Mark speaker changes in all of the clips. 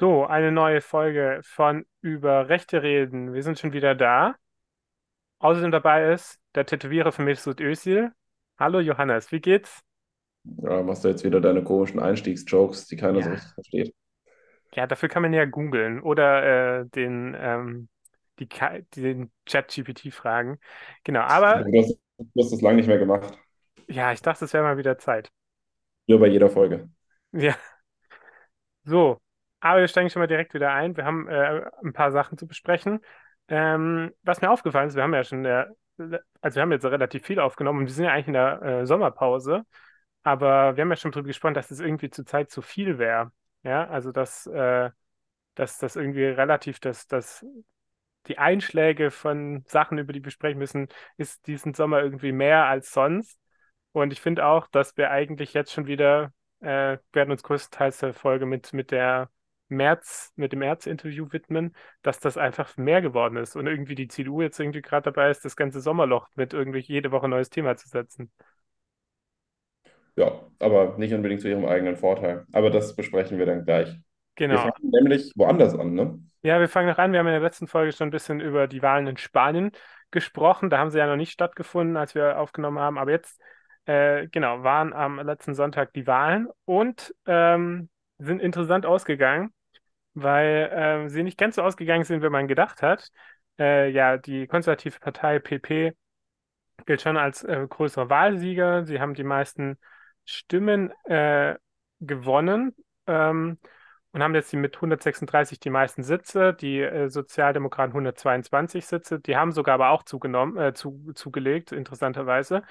Speaker 1: So, eine neue Folge von Über Rechte reden. Wir sind schon wieder da. Außerdem dabei ist der Tätowierer von Mesut Özil. Hallo Johannes, wie geht's?
Speaker 2: Ja, machst du jetzt wieder deine komischen Einstiegsjokes, die keiner so
Speaker 1: Ja,
Speaker 2: richtig versteht.
Speaker 1: ja, dafür kann man ja googeln oder äh, den, ähm, die, den ChatGPT fragen. Genau, aber
Speaker 2: Du hast, du hast das lange nicht mehr gemacht.
Speaker 1: ja, ich dachte, es wäre mal wieder Zeit.
Speaker 2: Nur bei jeder Folge.
Speaker 1: Ja, so. Aber wir steigen schon mal direkt wieder ein. Wir haben äh, ein paar Sachen zu besprechen. Ähm, was mir aufgefallen ist, wir haben ja schon, äh, also wir haben jetzt relativ viel aufgenommen und wir sind ja eigentlich in der äh, Sommerpause. Aber wir haben ja schon drüber gesprochen, dass es irgendwie zur Zeit zu viel wäre. Ja, also dass, äh, dass das irgendwie relativ, dass, dass die Einschläge von Sachen, über die wir sprechen müssen, ist diesen Sommer irgendwie mehr als sonst. Und ich finde auch, dass wir eigentlich jetzt schon wieder, äh, werden uns größtenteils der Folge mit, mit der März, mit dem März-Interview widmen, dass das einfach mehr geworden ist und irgendwie die CDU jetzt irgendwie gerade dabei ist, das ganze Sommerloch mit irgendwie jede Woche ein neues Thema zu setzen.
Speaker 2: Ja, aber nicht unbedingt zu ihrem eigenen Vorteil. Aber das besprechen wir dann gleich. Wir
Speaker 1: Genau.
Speaker 2: fangen nämlich woanders an, ne?
Speaker 1: Ja, wir fangen noch an. Wir haben in der letzten Folge schon ein bisschen über die Wahlen in Spanien gesprochen. Da haben sie ja noch nicht stattgefunden, als wir aufgenommen haben. Aber jetzt, äh, genau, waren am letzten Sonntag die Wahlen und ähm, sind interessant ausgegangen, weil ähm, sie nicht ganz so ausgegangen sind, wie man gedacht hat. Äh, ja, die konservative Partei PP gilt schon als äh, größerer Wahlsieger. Sie haben die meisten Stimmen äh, gewonnen ähm, und haben jetzt die mit 136 die meisten Sitze, die äh, Sozialdemokraten 122 Sitze. Die haben sogar aber auch zugenommen, äh, zu, zugelegt, interessanterweise.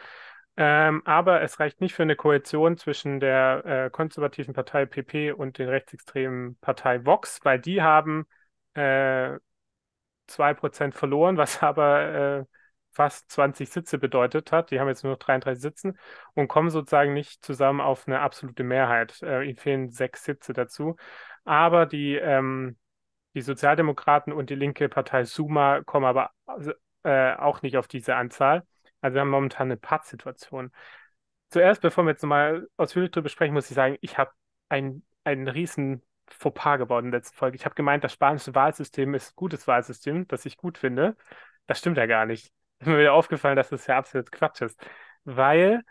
Speaker 1: Ähm, aber es reicht nicht für eine Koalition zwischen der äh, konservativen Partei PP und den rechtsextremen Partei Vox, weil die haben äh, 2% verloren, was aber äh, fast 20 Sitze bedeutet hat. Die haben jetzt nur noch 33 Sitzen und kommen sozusagen nicht zusammen auf eine absolute Mehrheit. Äh, ihnen fehlen sechs Sitze dazu. Aber die, ähm, die Sozialdemokraten und die linke Partei Suma kommen aber äh, auch nicht auf diese Anzahl. Also wir haben momentan eine Pattsituation. Zuerst, bevor wir jetzt nochmal ausführlich darüber sprechen, muss ich sagen, ich habe ein, einen riesen Fauxpas gebaut in der letzten Folge. Ich habe gemeint, das spanische Wahlsystem ist ein gutes Wahlsystem, das ich gut finde. Das stimmt ja gar nicht. Ist mir wieder aufgefallen, dass das ja absolut Quatsch ist. Weil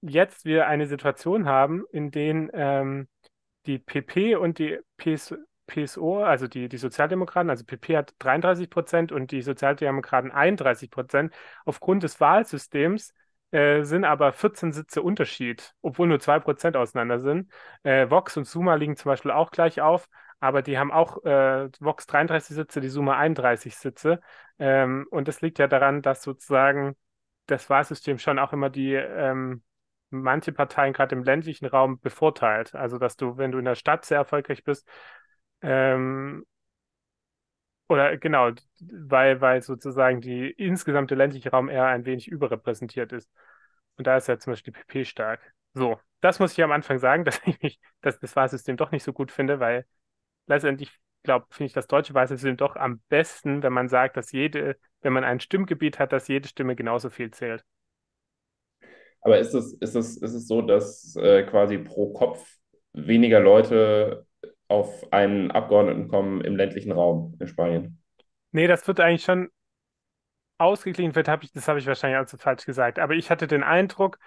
Speaker 1: jetzt wir eine Situation haben, in denen ähm, die PP und die PS, PSO, also die, die Sozialdemokraten, also PP hat 33 Prozent und die Sozialdemokraten 31 Prozent, aufgrund des Wahlsystems äh, sind aber 14 Sitze Unterschied, obwohl nur 2 Prozent auseinander sind. Äh, Vox und Suma liegen zum Beispiel auch gleich auf, aber die haben auch äh, Vox 33 Sitze, die Suma 31 Sitze. Ähm, und das liegt ja daran, dass sozusagen das Wahlsystem schon auch immer die ähm, manche Parteien gerade im ländlichen Raum bevorteilt. Also, dass du, wenn du in der Stadt sehr erfolgreich bist, ähm, oder genau, weil, weil sozusagen die insgesamte ländliche Raum eher ein wenig überrepräsentiert ist. Und da ist ja zum Beispiel die PP stark. So, das muss ich am Anfang sagen, dass ich mich, dass das Wahlsystem doch nicht so gut finde, weil letztendlich glaube, finde ich das deutsche Wahlsystem doch am besten, wenn man sagt, dass jede, wenn man ein Stimmgebiet hat, dass jede Stimme genauso viel zählt.
Speaker 2: Aber ist es, ist es, ist es so, dass äh, quasi pro Kopf weniger Leute auf einen Abgeordneten kommen im ländlichen Raum in Spanien?
Speaker 1: Nee, das wird eigentlich schon ausgeglichen wird, habe ich, das habe ich wahrscheinlich also falsch gesagt. Aber ich hatte den Eindruck,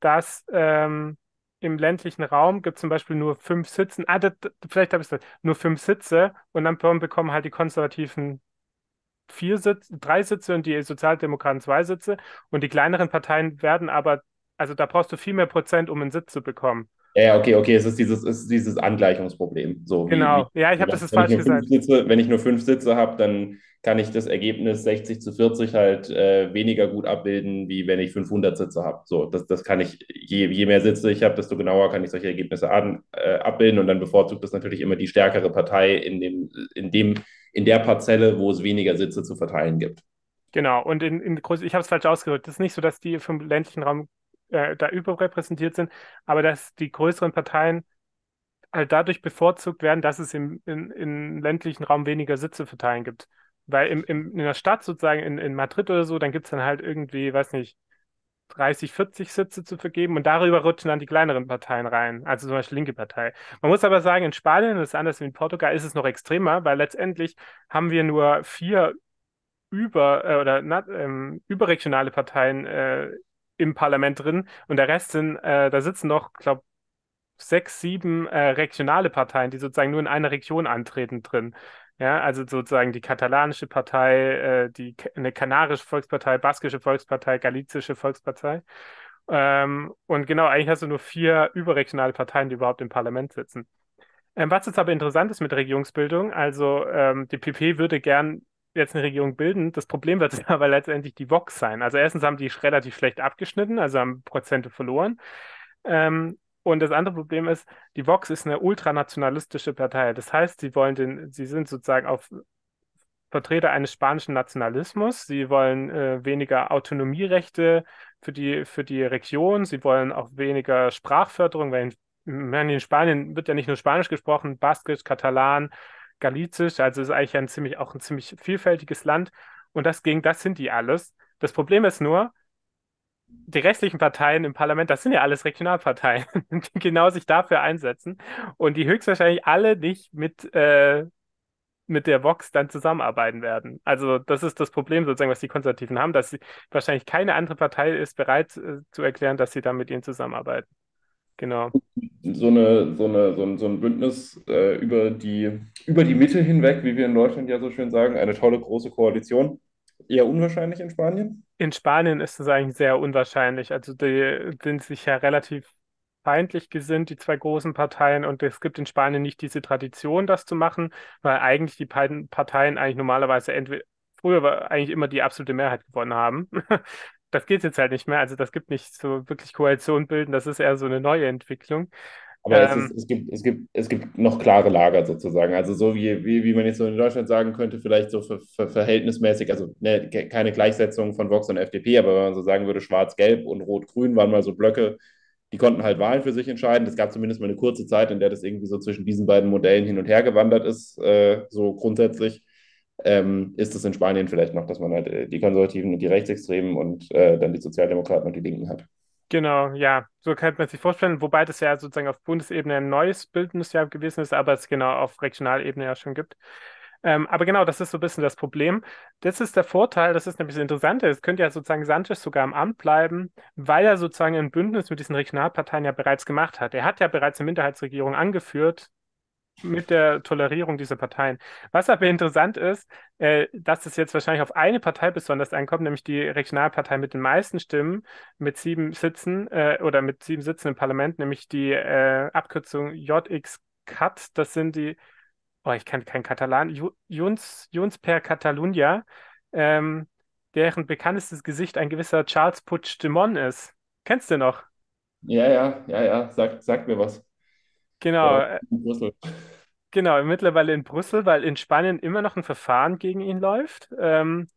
Speaker 1: dass ähm, im ländlichen Raum gibt es zum Beispiel nur fünf Sitze. Ah, das- vielleicht habe ich es nur fünf Sitze und dann bekommen halt die Konservativen vier Sitze, drei Sitze und die Sozialdemokraten zwei Sitze. Und die kleineren Parteien werden aber, also da brauchst du viel mehr Prozent, um einen Sitz zu bekommen.
Speaker 2: Ja, okay, okay, es ist dieses, es ist dieses Angleichungsproblem. So wie, wie
Speaker 1: Genau. Ja, ich habe das jetzt falsch gesagt.
Speaker 2: Sitze, wenn ich nur fünf Sitze habe, dann kann ich das Ergebnis 60 zu 40 halt äh, weniger gut abbilden, wie wenn ich 500 Sitze habe. So, das, das kann ich, je, je mehr Sitze ich habe, desto genauer kann ich solche Ergebnisse an, äh, abbilden und dann bevorzugt das natürlich immer die stärkere Partei in dem, in dem, in der Parzelle, wo es weniger Sitze zu verteilen gibt.
Speaker 1: Genau. Und in, in ich habe es falsch ausgedrückt. Es ist nicht so, dass die vom ländlichen Raum äh, da überrepräsentiert sind, aber dass die größeren Parteien halt dadurch bevorzugt werden, dass es im, in, im ländlichen Raum weniger Sitze verteilen gibt. Weil im, im, in der Stadt sozusagen, in, in Madrid oder so, dann gibt es dann halt irgendwie, weiß nicht, 30, 40 Sitze zu vergeben und darüber rutschen dann die kleineren Parteien rein, also zum Beispiel linke Partei. Man muss aber sagen, in Spanien, das ist anders wie in Portugal, ist es noch extremer, weil letztendlich haben wir nur vier über äh, oder ähm, überregionale Parteien äh, im Parlament drin und der Rest sind, äh, da sitzen noch, glaube sechs, sieben äh, regionale Parteien, die sozusagen nur in einer Region antreten drin. Ja, also sozusagen die katalanische Partei, äh, die eine kanarische Volkspartei, baskische Volkspartei, galizische Volkspartei. Ähm, und genau, eigentlich hast du nur vier überregionale Parteien, die überhaupt im Parlament sitzen. Ähm, was jetzt aber interessant ist mit Regierungsbildung, also ähm, die PP würde gern jetzt eine Regierung bilden. Das Problem wird aber letztendlich die Vox sein. Also erstens haben die relativ schlecht abgeschnitten, also haben Prozente verloren. Ähm, und das andere Problem ist, die Vox ist eine ultranationalistische Partei. Das heißt, sie wollen den, sie sind sozusagen auf Vertreter eines spanischen Nationalismus. Sie wollen äh, weniger Autonomierechte für die, für die Region. Sie wollen auch weniger Sprachförderung, weil in, in Spanien wird ja nicht nur Spanisch gesprochen, Baskisch, Katalan, Galizisch. Also ist eigentlich ein ziemlich, auch ein ziemlich vielfältiges Land. Und das gegen das sind die alles. Das Problem ist nur, die restlichen Parteien im Parlament, das sind ja alles Regionalparteien, die genau sich dafür einsetzen und die höchstwahrscheinlich alle nicht mit, äh, mit der Vox dann zusammenarbeiten werden. Also das ist das Problem sozusagen, was die Konservativen haben, dass sie, wahrscheinlich keine andere Partei ist bereit äh, zu erklären, dass sie dann mit ihnen zusammenarbeiten. Genau.
Speaker 2: So, eine, so, eine, so, ein, so ein Bündnis äh, über, die, über die Mitte hinweg, wie wir in Deutschland ja so schön sagen, eine tolle große Koalition. Eher unwahrscheinlich in Spanien?
Speaker 1: In Spanien ist es eigentlich sehr unwahrscheinlich. Also die sind sich ja relativ feindlich gesinnt, die zwei großen Parteien. Und es gibt in Spanien nicht diese Tradition, das zu machen, weil eigentlich die beiden Parteien eigentlich normalerweise entweder früher eigentlich immer die absolute Mehrheit gewonnen haben. Das geht jetzt halt nicht mehr. Also das gibt nicht so wirklich Koalition bilden. Das ist eher so eine neue Entwicklung.
Speaker 2: Aber ähm, es, ist, es, gibt, es, gibt, es gibt noch klare Lager sozusagen. Also so wie, wie, wie man jetzt so in Deutschland sagen könnte, vielleicht so für, für verhältnismäßig, also ne, keine Gleichsetzung von Vox und FDP, aber wenn man so sagen würde, Schwarz-Gelb und Rot-Grün waren mal so Blöcke, die konnten halt Wahlen für sich entscheiden. Es gab zumindest mal eine kurze Zeit, in der das irgendwie so zwischen diesen beiden Modellen hin und her gewandert ist, äh, so grundsätzlich. Ähm, ist es in Spanien vielleicht noch, dass man halt äh, die Konservativen und die Rechtsextremen und äh, dann die Sozialdemokraten und die Linken hat.
Speaker 1: Genau, ja, so könnte man sich vorstellen, wobei das ja sozusagen auf Bundesebene ein neues Bildungsjahr gewesen ist, aber es genau auf Regionalebene ja schon gibt. Ähm, aber genau, das ist so ein bisschen das Problem. Das ist der Vorteil, das ist nämlich das Interessante. Es könnte ja sozusagen Sanchez sogar im Amt bleiben, weil er sozusagen ein Bündnis mit diesen Regionalparteien ja bereits gemacht hat. Er hat ja bereits eine Minderheitsregierung angeführt, mit der Tolerierung dieser Parteien. Was aber interessant ist, äh, dass es jetzt wahrscheinlich auf eine Partei besonders ankommt, nämlich die Regionalpartei mit den meisten Stimmen, mit sieben Sitzen äh, oder mit sieben Sitzen im Parlament, nämlich die äh, Abkürzung JX-CAT. Das sind die, oh, ich kann kein Katalan, Junts, Junts per Catalunya, ähm, deren bekanntestes Gesicht ein gewisser Charles Puigdemont ist. Kennst du noch?
Speaker 2: Ja, ja, ja, ja, sag, sag mir was.
Speaker 1: Genau, äh, in Brüssel. genau, mittlerweile in Brüssel, weil in Spanien immer noch ein Verfahren gegen ihn läuft. Ähm,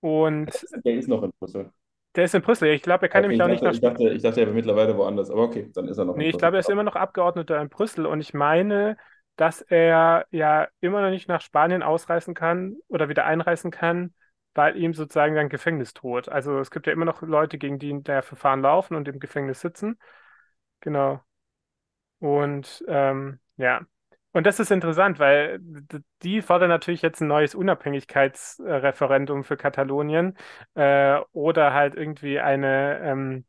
Speaker 1: und
Speaker 2: Der ist noch in Brüssel.
Speaker 1: der ist in Brüssel. Ich glaube, er kann
Speaker 2: Okay,
Speaker 1: nämlich
Speaker 2: ich
Speaker 1: auch nicht
Speaker 2: dachte,
Speaker 1: nach
Speaker 2: ich dachte, ich dachte, er wäre mittlerweile woanders. Aber okay, dann ist er noch in
Speaker 1: Nee, ich glaube, er ist immer noch Abgeordneter in Brüssel und ich meine, dass er ja immer noch nicht nach Spanien ausreisen kann oder wieder einreisen kann, weil ihm sozusagen dann Gefängnis droht. Also es gibt ja immer noch Leute, gegen die der Verfahren laufen und im Gefängnis sitzen. Genau. Und ähm, ja, und das ist interessant, weil die fordern natürlich jetzt ein neues Unabhängigkeitsreferendum für Katalonien äh, oder halt irgendwie eine, ähm,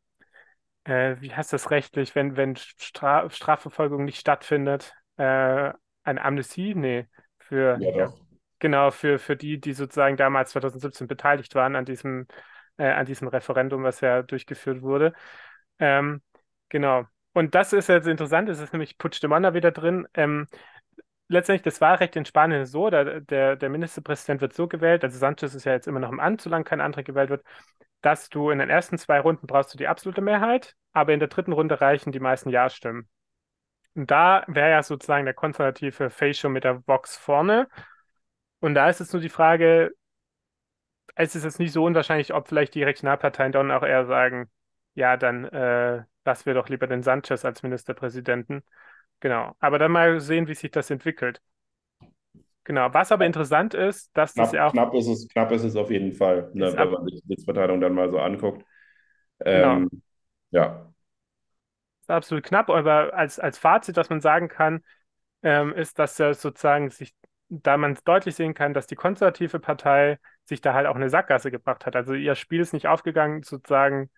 Speaker 1: äh, wie heißt das rechtlich, wenn, wenn Stra Strafverfolgung nicht stattfindet, äh, eine Amnestie? Nee, für,
Speaker 2: Ja, doch.
Speaker 1: genau, für, für die, die sozusagen damals 2017 beteiligt waren an diesem, äh, an diesem Referendum, was ja durchgeführt wurde. Ähm, genau. Und das ist jetzt interessant, es ist nämlich Puigdemont wieder drin. Ähm, letztendlich das Wahlrecht in Spanien ist so, der, der, der Ministerpräsident wird so gewählt, also Sanchez ist ja jetzt immer noch im Amt, solange kein anderer gewählt wird, dass du in den ersten zwei Runden brauchst du die absolute Mehrheit, aber in der dritten Runde reichen die meisten Ja-Stimmen. Und da wäre ja sozusagen der konservative Facio mit der Vox vorne. Und da ist jetzt nur die Frage, es ist jetzt nicht so unwahrscheinlich, ob vielleicht die Regionalparteien dann auch eher sagen, ja, dann äh, lassen wir doch lieber den Sanchez als Ministerpräsidenten. Genau. Aber dann mal sehen, wie sich das entwickelt. Genau. Was aber interessant ist, dass das
Speaker 2: Knapp,
Speaker 1: ja auch
Speaker 2: knapp ist es, knapp ist es auf jeden Fall, ne, wenn
Speaker 1: ab,
Speaker 2: man sich die Sitzverteilung dann mal so anguckt.
Speaker 1: Genau.
Speaker 2: Ähm, ja.
Speaker 1: Ist absolut knapp, aber als, als Fazit, was man sagen kann, ähm, ist, dass er sozusagen sich, da man deutlich sehen kann, dass die konservative Partei sich da halt auch eine Sackgasse gebracht hat. Also ihr Spiel ist nicht aufgegangen, sozusagen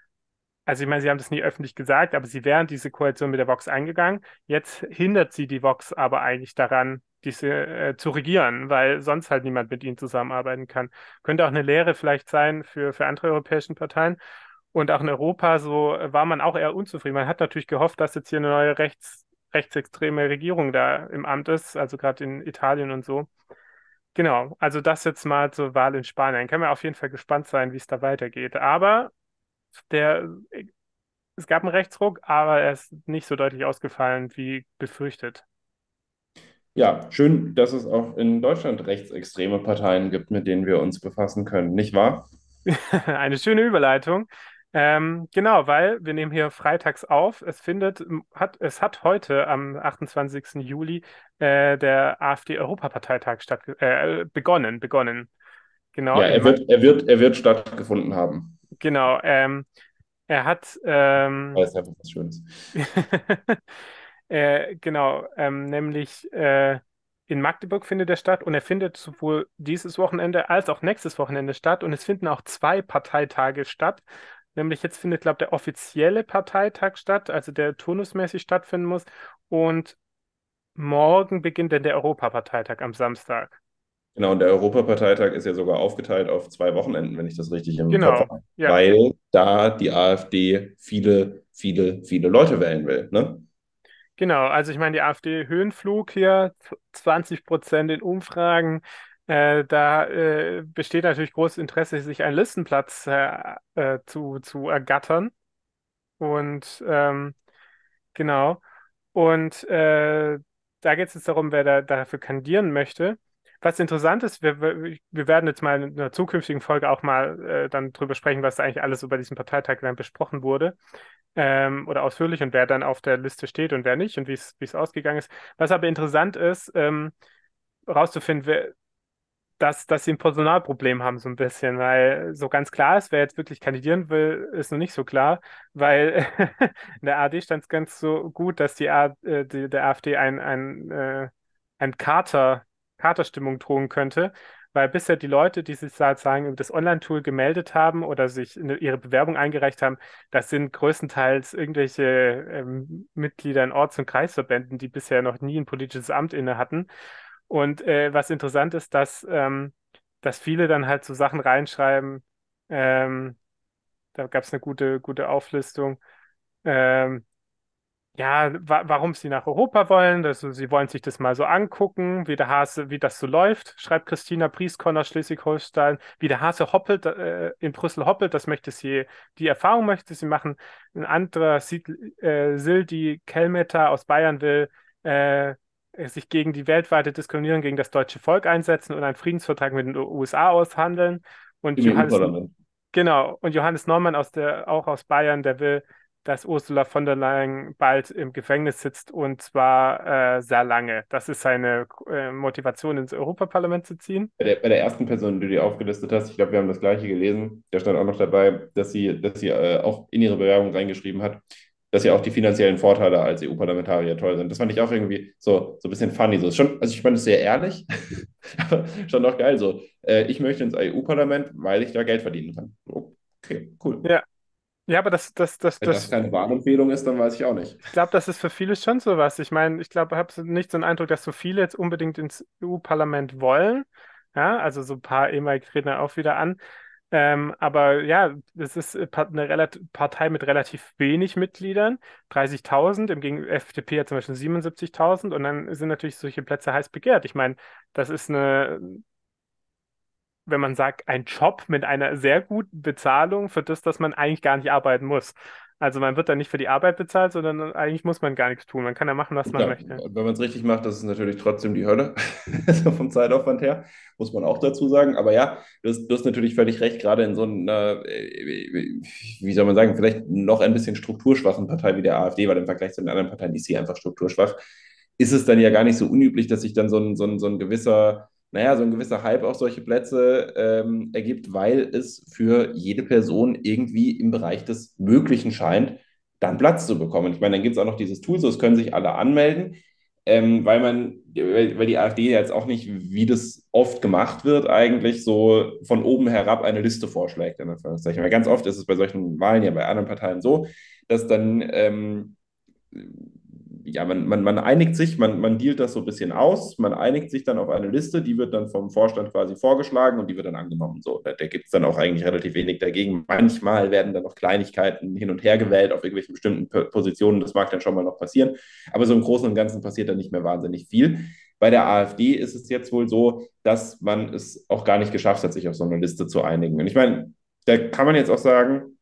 Speaker 1: also ich meine, sie haben das nie öffentlich gesagt, aber sie wären diese Koalition mit der Vox eingegangen. Jetzt hindert sie die Vox aber eigentlich daran, diese äh, zu regieren, weil sonst halt niemand mit ihnen zusammenarbeiten kann. Könnte auch eine Lehre vielleicht sein für, für andere europäische Parteien. Und auch in Europa so war man auch eher unzufrieden. Man hat natürlich gehofft, dass jetzt hier eine neue rechts, rechtsextreme Regierung da im Amt ist, also gerade in Italien und so. Genau, also das jetzt mal zur Wahl in Spanien. Können wir auf jeden Fall gespannt sein, wie es da weitergeht. Aber der, es gab einen Rechtsruck, aber er ist nicht so deutlich ausgefallen wie befürchtet.
Speaker 2: Ja, schön, dass es auch in Deutschland rechtsextreme Parteien gibt, mit denen wir uns befassen können, nicht wahr?
Speaker 1: Eine schöne Überleitung. Ähm, genau, weil wir nehmen hier freitags auf. Es findet, hat, es hat heute am 28. Juli äh, der AfD-Europaparteitag statt, äh, begonnen, begonnen. Genau,
Speaker 2: Ja, er wird, er wird, er wird stattgefunden haben.
Speaker 1: Genau. Ähm, er hat, ähm,
Speaker 2: Das ist einfach was Schönes.
Speaker 1: äh, genau, ähm, nämlich äh, in Magdeburg findet er statt und er findet sowohl dieses Wochenende als auch nächstes Wochenende statt und es finden auch zwei Parteitage statt. Nämlich jetzt findet, glaube ich, der offizielle Parteitag statt, also der turnusmäßig stattfinden muss und morgen beginnt dann der Europaparteitag am Samstag.
Speaker 2: Genau, und der Europaparteitag ist ja sogar aufgeteilt auf zwei Wochenenden, wenn ich das richtig im Kopf
Speaker 1: Genau,
Speaker 2: habe,
Speaker 1: ja.
Speaker 2: weil da die AfD viele, viele, viele Leute wählen will, ne?
Speaker 1: Genau, also ich meine, die AfD Höhenflug hier, 20 Prozent in Umfragen. Äh, da äh, besteht natürlich großes Interesse, sich einen Listenplatz äh, äh, zu, zu ergattern. Und ähm, genau. Und äh, da geht es jetzt darum, wer da, dafür kandidieren möchte. Was interessant ist, wir, wir werden jetzt mal in einer zukünftigen Folge auch mal äh, dann drüber sprechen, was eigentlich alles über diesen Parteitag dann besprochen wurde ähm, oder ausführlich und wer dann auf der Liste steht und wer nicht und wie es ausgegangen ist. Was aber interessant ist, ähm, rauszufinden, wer, dass, dass sie ein Personalproblem haben, so ein bisschen, weil so ganz klar ist, wer jetzt wirklich kandidieren will, ist noch nicht so klar, weil in der ARD stand es ganz so gut, dass die, A, äh, die der AfD ein, ein, äh, ein Kater, Katerstimmung drohen könnte, weil bisher die Leute, die sich sozusagen über das Online-Tool gemeldet haben oder sich ihre Bewerbung eingereicht haben, das sind größtenteils irgendwelche ähm, Mitglieder in Orts- und Kreisverbänden, die bisher noch nie ein politisches Amt inne hatten. Und äh, was interessant ist, dass, ähm, dass viele dann halt so Sachen reinschreiben. Ähm, da gab es eine gute, gute Auflistung. Ähm, ja, wa warum sie nach Europa wollen. Also, sie wollen sich das mal so angucken, wie der Hase, wie das so läuft, schreibt Christina Prieskorn aus Schleswig-Holstein. Wie der Hase hoppelt, äh, in Brüssel hoppelt, das möchte sie, die Erfahrung möchte sie machen. Ein anderer sieht, äh, Sildi Kellmetter aus Bayern will äh, sich gegen die weltweite Diskriminierung gegen das deutsche Volk einsetzen und einen Friedensvertrag mit den USA aushandeln. Und Johannes, genau, und Johannes Norman aus der, auch aus Bayern, der will, dass Ursula von der Leyen bald im Gefängnis sitzt und zwar äh, sehr lange. Das ist seine äh, Motivation, ins Europaparlament zu ziehen.
Speaker 2: Bei der, bei der ersten Person, die du dir aufgelistet hast, ich glaube, wir haben das gleiche gelesen, da stand auch noch dabei, dass sie, dass sie äh, auch in ihre Bewerbung reingeschrieben hat, dass ja auch die finanziellen Vorteile als EU-Parlamentarier toll sind. Das fand ich auch irgendwie so, so ein bisschen funny. So, schon, also ich fand es sehr ehrlich, aber schon noch geil. So, äh, ich möchte ins EU-Parlament, weil ich da Geld verdienen kann. Okay, cool.
Speaker 1: Ja, ja, aber das, das, das,
Speaker 2: Wenn das
Speaker 1: das,
Speaker 2: keine Wahlempfehlung ist, dann weiß ich auch nicht.
Speaker 1: ich glaube, das ist für viele schon sowas. Ich meine, ich glaube, ich habe so nicht so einen Eindruck, dass so viele jetzt unbedingt ins EU-Parlament wollen. Ja, also so ein paar ehemalige treten dann auch wieder an. Ähm, aber ja, das ist äh, eine Relat Partei mit relativ wenig Mitgliedern, 30.000, im Gegenteil, FDP hat zum Beispiel 77.000 und dann sind natürlich solche Plätze heiß begehrt. Ich meine, das ist eine, wenn man sagt, ein Job mit einer sehr guten Bezahlung für das, dass man eigentlich gar nicht arbeiten muss. Also man wird dann nicht für die Arbeit bezahlt, sondern eigentlich muss man gar nichts tun. Man kann ja machen, was man
Speaker 2: Ja,
Speaker 1: möchte.
Speaker 2: wenn man es richtig macht, das ist natürlich trotzdem die Hölle, vom Zeitaufwand her, muss man auch dazu sagen. Aber ja, du hast, du hast natürlich völlig recht, gerade in so einer, äh, wie soll man sagen, vielleicht noch ein bisschen strukturschwachen Partei wie der AfD, weil im Vergleich zu den anderen Parteien ist sie einfach strukturschwach, ist es dann ja gar nicht so unüblich, dass sich dann so ein, so ein, so ein gewisser naja, so ein gewisser Hype auf solche Plätze ähm, ergibt, weil es für jede Person irgendwie im Bereich des Möglichen scheint, dann Platz zu bekommen. Ich meine, dann gibt es auch noch dieses Tool, so es können sich alle anmelden, ähm, weil man, weil die AfD jetzt auch nicht, wie das oft gemacht wird, eigentlich so von oben herab eine Liste vorschlägt, in Anführungszeichen. Weil ganz oft ist es bei solchen Wahlen ja bei anderen Parteien so, dass dann ähm, ja, man, man, man einigt sich, man, man dealt das so ein bisschen aus, man einigt sich dann auf eine Liste, die wird dann vom Vorstand quasi vorgeschlagen und die wird dann angenommen. So, da, da gibt es dann auch eigentlich relativ wenig dagegen. Manchmal werden dann noch Kleinigkeiten hin und her gewählt auf irgendwelchen bestimmten Positionen, das mag dann schon mal noch passieren, aber so im Großen und Ganzen passiert dann nicht mehr wahnsinnig viel. Bei der AfD ist es jetzt wohl so, dass man es auch gar nicht geschafft hat, sich auf so eine Liste zu einigen. Und ich meine, da kann man jetzt auch sagen,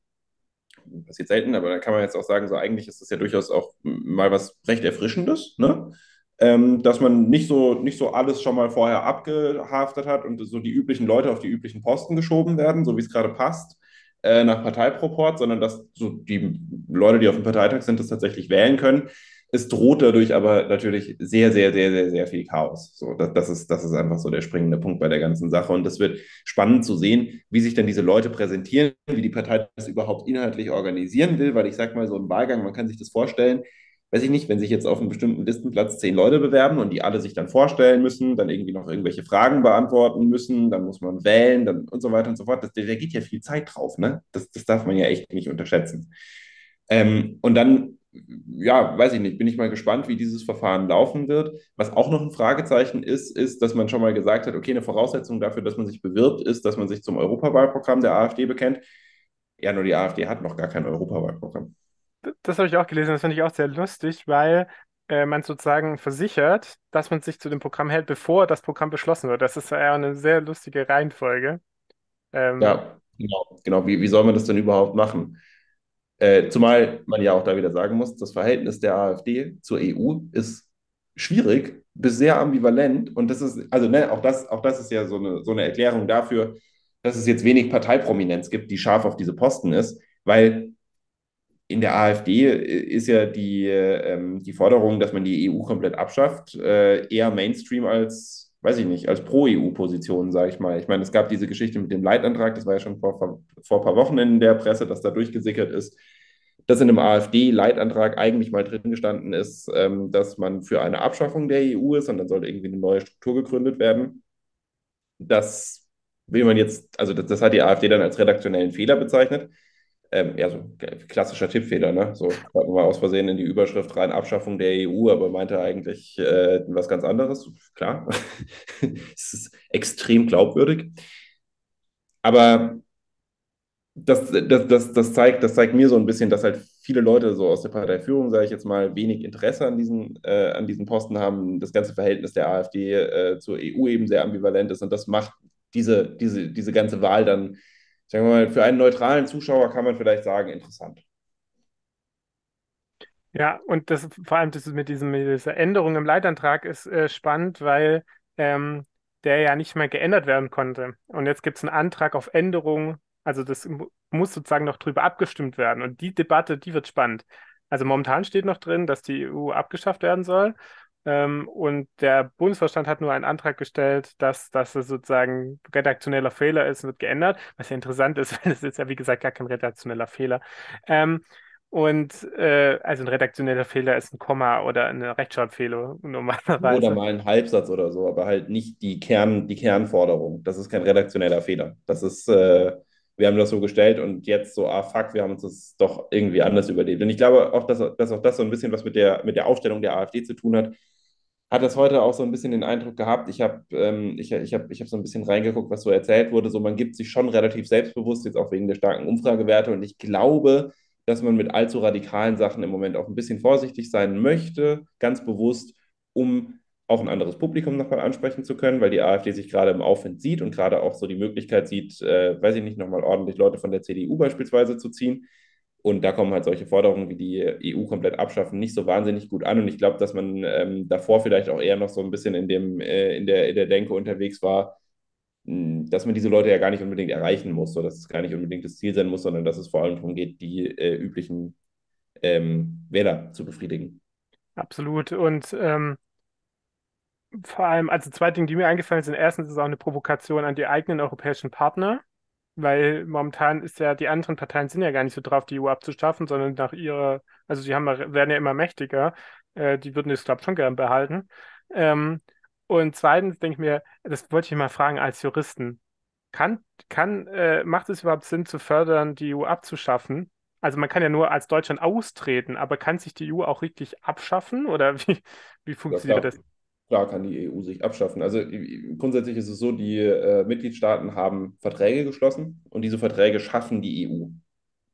Speaker 2: passiert selten, aber da kann man jetzt auch sagen, so eigentlich ist das ja durchaus auch mal was recht Erfrischendes, ne? Ähm, dass man nicht so, nicht so alles schon mal vorher abgehaftet hat und so die üblichen Leute auf die üblichen Posten geschoben werden, so wie es gerade passt, äh, nach Parteiproport, sondern dass so die Leute, die auf dem Parteitag sind, das tatsächlich wählen können. Es droht dadurch aber natürlich sehr, sehr, sehr, sehr, sehr viel Chaos. So, das, das, ist, das ist einfach so der springende Punkt bei der ganzen Sache. Und das wird spannend zu sehen, wie sich denn diese Leute präsentieren, wie die Partei das überhaupt inhaltlich organisieren will, weil ich sage mal, so ein Wahlgang, man kann sich das vorstellen, weiß ich nicht, wenn sich jetzt auf einem bestimmten Listenplatz zehn Leute bewerben und die alle sich dann vorstellen müssen, dann irgendwie noch irgendwelche Fragen beantworten müssen, dann muss man wählen dann und so weiter und so fort. Das, da geht ja viel Zeit drauf, ne? Das, das darf man ja echt nicht unterschätzen. Ähm, und dann ja, weiß ich nicht, bin ich mal gespannt, wie dieses Verfahren laufen wird. Was auch noch ein Fragezeichen ist, ist, dass man schon mal gesagt hat, okay, eine Voraussetzung dafür, dass man sich bewirbt, ist, dass man sich zum Europawahlprogramm der AfD bekennt. Ja, nur die AfD hat noch gar kein Europawahlprogramm.
Speaker 1: Das habe ich auch gelesen, das finde ich auch sehr lustig, weil äh, man sozusagen versichert, dass man sich zu dem Programm hält, bevor das Programm beschlossen wird. Das ist ja eine sehr lustige Reihenfolge.
Speaker 2: Ähm, ja, genau. genau. Wie, wie soll man das denn überhaupt machen? Äh, zumal man ja auch da wieder sagen muss, das Verhältnis der AfD zur EU ist schwierig bis sehr ambivalent. Und das ist, also ne, auch, das, auch das ist ja so eine, so eine Erklärung dafür, dass es jetzt wenig Parteiprominenz gibt, die scharf auf diese Posten ist, weil in der AfD ist ja die, ähm, die Forderung, dass man die EU komplett abschafft, äh, eher Mainstream als, weiß ich nicht, als Pro-EU-Position, sage ich mal. Ich meine, es gab diese Geschichte mit dem Leitantrag, das war ja schon vor, vor ein paar Wochen in der Presse, dass da durchgesickert ist, dass in einem AfD-Leitantrag eigentlich mal drin gestanden ist, ähm, dass man für eine Abschaffung der EU ist und dann sollte irgendwie eine neue Struktur gegründet werden. Das will man jetzt, also das, das hat die AfD dann als redaktionellen Fehler bezeichnet. Ähm, ja, so klassischer Tippfehler, ne? So mal aus Versehen in die Überschrift rein Abschaffung der EU, aber meinte eigentlich äh, was ganz anderes. Klar, es ist extrem glaubwürdig. Aber das, das, das, das, zeigt, das zeigt mir so ein bisschen, dass halt viele Leute so aus der Parteiführung, sage ich jetzt mal, wenig Interesse an diesen, äh, an diesen Posten haben. Das ganze Verhältnis der AfD äh, zur EU eben sehr ambivalent ist und das macht diese, diese, diese ganze Wahl dann, sagen wir mal, für einen neutralen Zuschauer kann man vielleicht sagen, interessant.
Speaker 1: Ja, und das vor allem das mit, diesem, mit dieser Änderung im Leitantrag ist äh, spannend, weil ähm, der ja nicht mehr geändert werden konnte. Und jetzt gibt es einen Antrag auf Änderung also das muss sozusagen noch drüber abgestimmt werden. Und die Debatte, die wird spannend. Also momentan steht noch drin, dass die EU abgeschafft werden soll. Ähm, und der Bundesvorstand hat nur einen Antrag gestellt, dass, dass es sozusagen redaktioneller Fehler ist, wird geändert. Was ja interessant ist, weil es ist ja wie gesagt gar kein redaktioneller Fehler. Ähm, und äh, also ein redaktioneller Fehler ist ein Komma oder eine Rechtschreibfehler normalerweise.
Speaker 2: Oder mal ein Halbsatz oder so, aber halt nicht die, Kern, die Kernforderung. Das ist kein redaktioneller Fehler. Das ist, äh, wir haben das so gestellt und jetzt so, ah fuck, wir haben uns das doch irgendwie anders überlebt. Und ich glaube auch, dass, dass auch das so ein bisschen was mit der, mit der Aufstellung der AfD zu tun hat. Hat das heute auch so ein bisschen den Eindruck gehabt, ich habe ähm, ich, ich hab, ich hab so ein bisschen reingeguckt, was so erzählt wurde. So, man gibt sich schon relativ selbstbewusst, jetzt auch wegen der starken Umfragewerte. Und ich glaube, dass man mit allzu radikalen Sachen im Moment auch ein bisschen vorsichtig sein möchte, ganz bewusst, um auch ein anderes Publikum nochmal ansprechen zu können, weil die AfD sich gerade im Aufwind sieht und gerade auch so die Möglichkeit sieht, äh, weiß ich nicht, nochmal ordentlich Leute von der CDU beispielsweise zu ziehen. Und da kommen halt solche Forderungen wie die EU komplett abschaffen nicht so wahnsinnig gut an. Und ich glaube, dass man ähm, davor vielleicht auch eher noch so ein bisschen in, dem, äh, in, der, in der Denke unterwegs war, mh, dass man diese Leute ja gar nicht unbedingt erreichen muss, so dass es gar nicht unbedingt das Ziel sein muss, sondern dass es vor allem darum geht, die äh, üblichen ähm, Wähler zu befriedigen.
Speaker 1: Absolut. Und ähm vor allem, also zwei Dinge, die mir eingefallen sind. Erstens ist es auch eine Provokation an die eigenen europäischen Partner, weil momentan ist ja, die anderen Parteien sind ja gar nicht so drauf, die EU abzuschaffen, sondern nach ihrer, also die haben, werden ja immer mächtiger. Äh, die würden das, glaube ich, schon gern behalten. Ähm, und zweitens denke ich mir, das wollte ich mal fragen als Juristen. Kann, kann, äh, macht es überhaupt Sinn zu fördern, die EU abzuschaffen? Also man kann ja nur als Deutschland austreten, aber kann sich die EU auch richtig abschaffen oder wie, wie funktioniert das?
Speaker 2: Klar kann die EU sich abschaffen. Also grundsätzlich ist es so, die äh, Mitgliedstaaten haben Verträge geschlossen und diese Verträge schaffen die EU.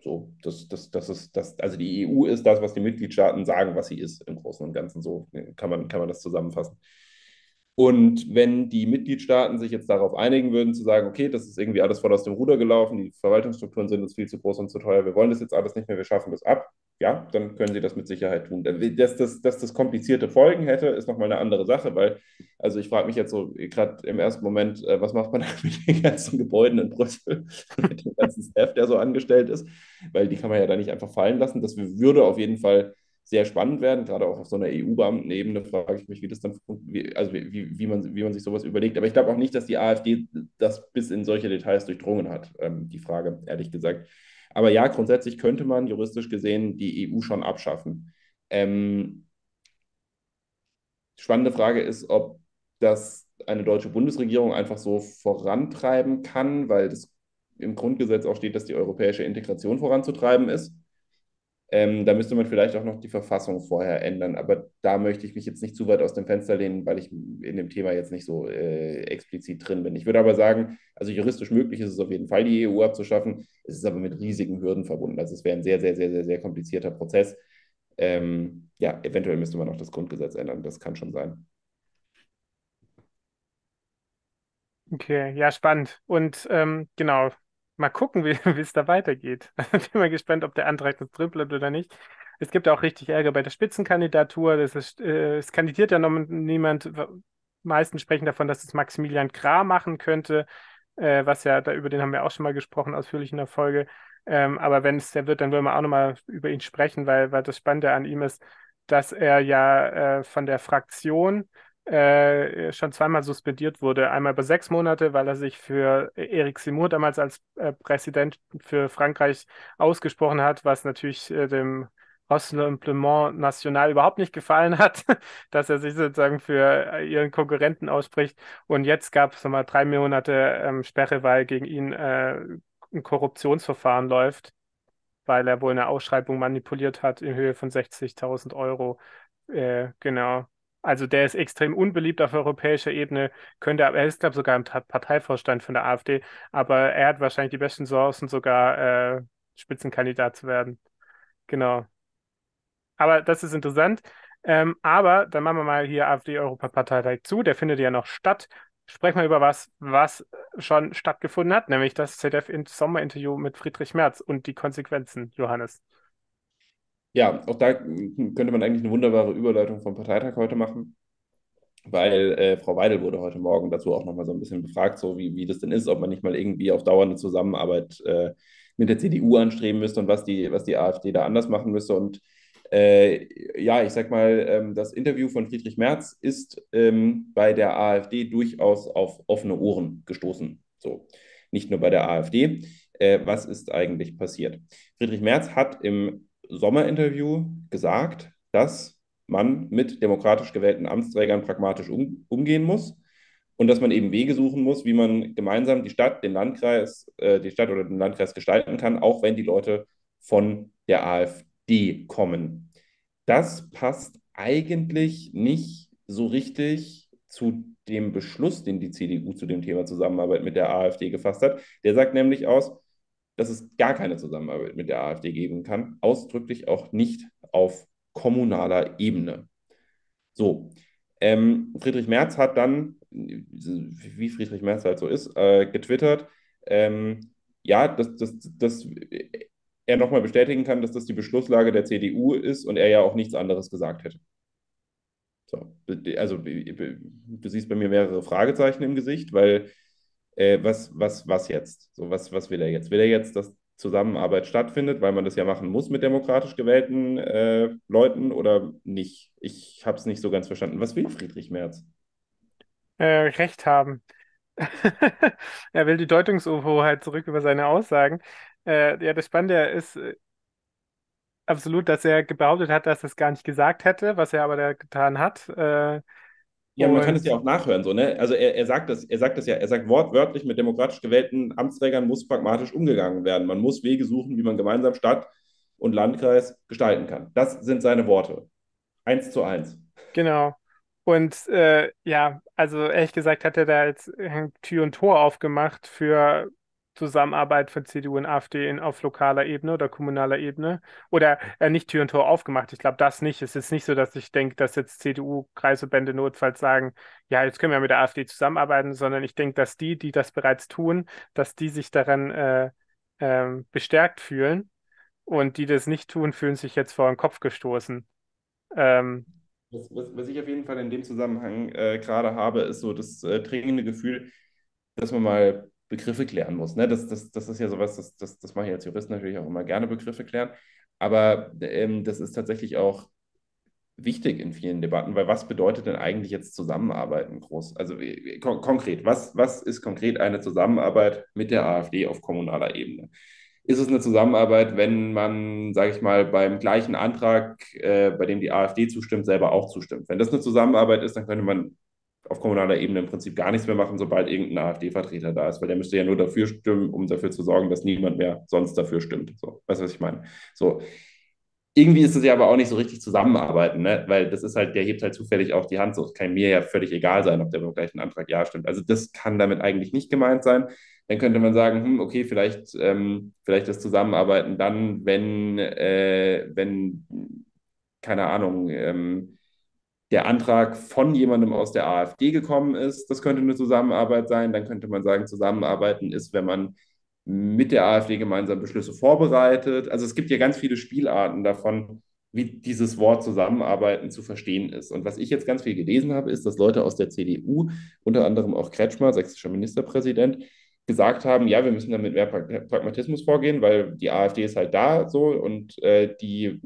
Speaker 2: So, das, das, das ist das, also die EU ist das, was die Mitgliedstaaten sagen, was sie ist im Großen und Ganzen. So kann man, kann man das zusammenfassen. Und wenn die Mitgliedstaaten sich jetzt darauf einigen würden, zu sagen, okay, das ist irgendwie alles voll aus dem Ruder gelaufen, die Verwaltungsstrukturen sind uns viel zu groß und zu teuer, wir wollen das jetzt alles nicht mehr, wir schaffen das ab, ja, dann können sie das mit Sicherheit tun. Dass das, dass das komplizierte Folgen hätte, ist nochmal eine andere Sache, weil, also ich frage mich jetzt so gerade im ersten Moment, äh, was macht man mit den ganzen Gebäuden in Brüssel, mit dem ganzen Staff, der so angestellt ist, weil die kann man ja da nicht einfach fallen lassen. Das würde auf jeden Fall sehr spannend werden. Gerade auch auf so einer EU-Beamtenebene frage ich mich, wie das dann, also wie, wie, man, wie man sich sowas überlegt. Aber ich glaube auch nicht, dass die AfD das bis in solche Details durchdrungen hat, ähm, die Frage, ehrlich gesagt. Aber ja, grundsätzlich könnte man juristisch gesehen die EU schon abschaffen. Ähm, spannende Frage ist, ob das eine deutsche Bundesregierung einfach so vorantreiben kann, weil das im Grundgesetz auch steht, dass die europäische Integration voranzutreiben ist. Ähm, da müsste man vielleicht auch noch die Verfassung vorher ändern, aber da möchte ich mich jetzt nicht zu weit aus dem Fenster lehnen, weil ich in dem Thema jetzt nicht so äh, explizit drin bin. Ich würde aber sagen, also juristisch möglich ist es auf jeden Fall, die EU abzuschaffen. Es ist aber mit riesigen Hürden verbunden. Also es wäre ein sehr, sehr, sehr, sehr, sehr komplizierter Prozess. Ähm, ja, eventuell müsste man auch das Grundgesetz ändern. Das kann schon sein.
Speaker 1: Okay, ja, spannend. Und ähm, genau, mal gucken, wie es da weitergeht. Ich bin mal gespannt, ob der Antrag noch drin bleibt oder nicht. Es gibt auch richtig Ärger bei der Spitzenkandidatur. Ist, äh, es kandidiert ja noch niemand. Meisten sprechen davon, dass es Maximilian Krah machen könnte, äh, was ja, da, über den haben wir auch schon mal gesprochen, ausführlich in der Folge. Ähm, aber wenn es der wird, dann wollen wir auch nochmal über ihn sprechen, weil, weil das Spannende an ihm ist, dass er ja äh, von der Fraktion äh, schon zweimal suspendiert wurde. Einmal über sechs Monate, weil er sich für Eric Simon damals als äh, Präsident für Frankreich ausgesprochen hat, was natürlich äh, dem Rassemblement National überhaupt nicht gefallen hat, dass er sich sozusagen für äh, ihren Konkurrenten ausspricht. Und jetzt gab es nochmal drei Monate ähm, Sperre, weil gegen ihn äh, ein Korruptionsverfahren läuft, weil er wohl eine Ausschreibung manipuliert hat in Höhe von 60.000 Euro. Äh, genau. Also der ist extrem unbeliebt auf europäischer Ebene, könnte, er ist, glaube ich, sogar im Parteivorstand von der AfD, aber er hat wahrscheinlich die besten Chancen, sogar äh, Spitzenkandidat zu werden. Genau. Aber das ist interessant. Ähm, aber dann machen wir mal hier AfD-Europaparteitag zu. Der findet ja noch statt. Sprechen wir über was, was schon stattgefunden hat, nämlich das ZDF-Sommerinterview mit Friedrich Merz und die Konsequenzen, Johannes.
Speaker 2: Ja, auch da könnte man eigentlich eine wunderbare Überleitung vom Parteitag heute machen, weil äh, Frau Weidel wurde heute Morgen dazu auch nochmal so ein bisschen befragt, so wie, wie das denn ist, ob man nicht mal irgendwie auf Dauer eine Zusammenarbeit äh, mit der CDU anstreben müsste und was die, was die AfD da anders machen müsste. Und äh, ja, ich sag mal, ähm, das Interview von Friedrich Merz ist ähm, bei der AfD durchaus auf offene Ohren gestoßen. So, nicht nur bei der AfD. Äh, was ist eigentlich passiert? Friedrich Merz hat im Sommerinterview gesagt, dass man mit demokratisch gewählten Amtsträgern pragmatisch um, umgehen muss und dass man eben Wege suchen muss, wie man gemeinsam die Stadt, den Landkreis, äh, die Stadt oder den Landkreis gestalten kann, auch wenn die Leute von der AfD kommen. Das passt eigentlich nicht so richtig zu dem Beschluss, den die CDU zu dem Thema Zusammenarbeit mit der AfD gefasst hat. Der sagt nämlich aus, dass es gar keine Zusammenarbeit mit der AfD geben kann, ausdrücklich auch nicht auf kommunaler Ebene. So, ähm, Friedrich Merz hat dann, wie Friedrich Merz halt so ist, äh, getwittert, ähm, ja, dass, dass, dass er nochmal bestätigen kann, dass das die Beschlusslage der CDU ist und er ja auch nichts anderes gesagt hätte. So, also du siehst bei mir mehrere Fragezeichen im Gesicht, weil äh, was, was, was jetzt? So, was, was will er jetzt? Will er jetzt, dass Zusammenarbeit stattfindet, weil man das ja machen muss mit demokratisch gewählten äh, Leuten oder nicht? Ich habe es nicht so ganz verstanden. Was will Friedrich Merz?
Speaker 1: äh, Recht haben. Er will die Deutungshoheit zurück über seine Aussagen. Äh, ja, das Spannende ist äh, absolut, dass er behauptet hat, dass er es gar nicht gesagt hätte, was er aber da getan hat.
Speaker 2: Ja, man kann es ja auch nachhören, so, ne? Also er, er sagt das, er sagt das ja, er sagt wortwörtlich, mit demokratisch gewählten Amtsträgern muss pragmatisch umgegangen werden. Man muss Wege suchen, wie man gemeinsam Stadt und Landkreis gestalten kann. Das sind seine Worte. Eins zu eins.
Speaker 1: Genau. Und äh, ja, also ehrlich gesagt hat er da jetzt Tür und Tor aufgemacht für Zusammenarbeit von CDU und AfD in, auf lokaler Ebene oder kommunaler Ebene. Oder äh, nicht Tür und Tor aufgemacht. Ich glaube, das nicht. Es ist nicht so, dass ich denke, dass jetzt CDU-Kreisverbände notfalls sagen, ja, jetzt können wir mit der AfD zusammenarbeiten, sondern ich denke, dass die, die das bereits tun, dass die sich daran äh, ähm, bestärkt fühlen und die das nicht tun, fühlen sich jetzt vor den Kopf gestoßen. Ähm,
Speaker 2: Was, was, was ich auf jeden Fall in dem Zusammenhang äh, gerade habe, ist so das äh, dringende Gefühl, dass man mal Begriffe klären muss. Ne? Das, das, das ist ja sowas, das, das, das mache ich als Jurist natürlich auch immer gerne, Begriffe klären. Aber ähm, das ist tatsächlich auch wichtig in vielen Debatten, weil was bedeutet denn eigentlich jetzt Zusammenarbeiten groß? Also wie- kon konkret, was, was ist konkret eine Zusammenarbeit mit der AfD auf kommunaler Ebene? Ist es eine Zusammenarbeit, wenn man, sage ich mal, beim gleichen Antrag, äh, bei dem die AfD zustimmt, selber auch zustimmt? Wenn das eine Zusammenarbeit ist, dann könnte man auf kommunaler Ebene im Prinzip gar nichts mehr machen, sobald irgendein AfD-Vertreter da ist, weil der müsste ja nur dafür stimmen, um dafür zu sorgen, dass niemand mehr sonst dafür stimmt. So, weißt du, was ich meine? So, irgendwie ist es ja aber auch nicht so richtig zusammenarbeiten, ne? weil das ist halt, der hebt halt zufällig auch die Hand. So, es kann mir ja völlig egal sein, ob der beim gleichen Antrag ja stimmt. Also das kann damit eigentlich nicht gemeint sein. Dann könnte man sagen, hm, okay, vielleicht, ähm, vielleicht das Zusammenarbeiten dann, wenn, äh, wenn, keine Ahnung, ähm, der Antrag von jemandem aus der AfD gekommen ist. Das könnte eine Zusammenarbeit sein. Dann könnte man sagen, Zusammenarbeiten ist, wenn man mit der AfD gemeinsam Beschlüsse vorbereitet. Also es gibt ja ganz viele Spielarten davon, wie dieses Wort Zusammenarbeiten zu verstehen ist. Und was ich jetzt ganz viel gelesen habe, ist, dass Leute aus der CDU, unter anderem auch Kretschmer, sächsischer Ministerpräsident, gesagt haben, ja, wir müssen damit mehr Pragmatismus vorgehen, weil die AfD ist halt da so und äh, die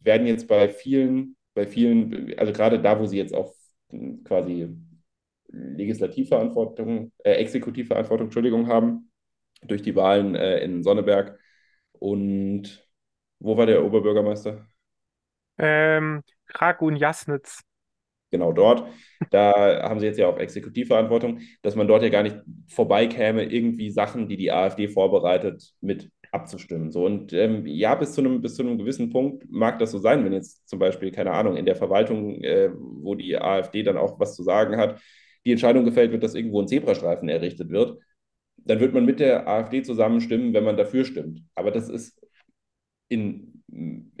Speaker 2: werden jetzt bei vielen, bei vielen, also gerade da, wo sie jetzt auch quasi Legislativverantwortung, äh, Exekutivverantwortung, Entschuldigung, haben, durch die Wahlen äh, in Sonneberg. Und wo war der Oberbürgermeister?
Speaker 1: ähm, Ragun Jasnitz.
Speaker 2: Genau dort. Da haben sie jetzt ja auch Exekutivverantwortung, dass man dort ja gar nicht vorbeikäme, irgendwie Sachen, die die AfD vorbereitet, mit abzustimmen. So und ähm, ja, bis zu einem, bis zu einem gewissen Punkt mag das so sein, wenn jetzt zum Beispiel, keine Ahnung, in der Verwaltung, äh, wo die AfD dann auch was zu sagen hat, die Entscheidung gefällt wird, dass irgendwo ein Zebrastreifen errichtet wird, dann wird man mit der AfD zusammenstimmen, wenn man dafür stimmt. Aber das ist in,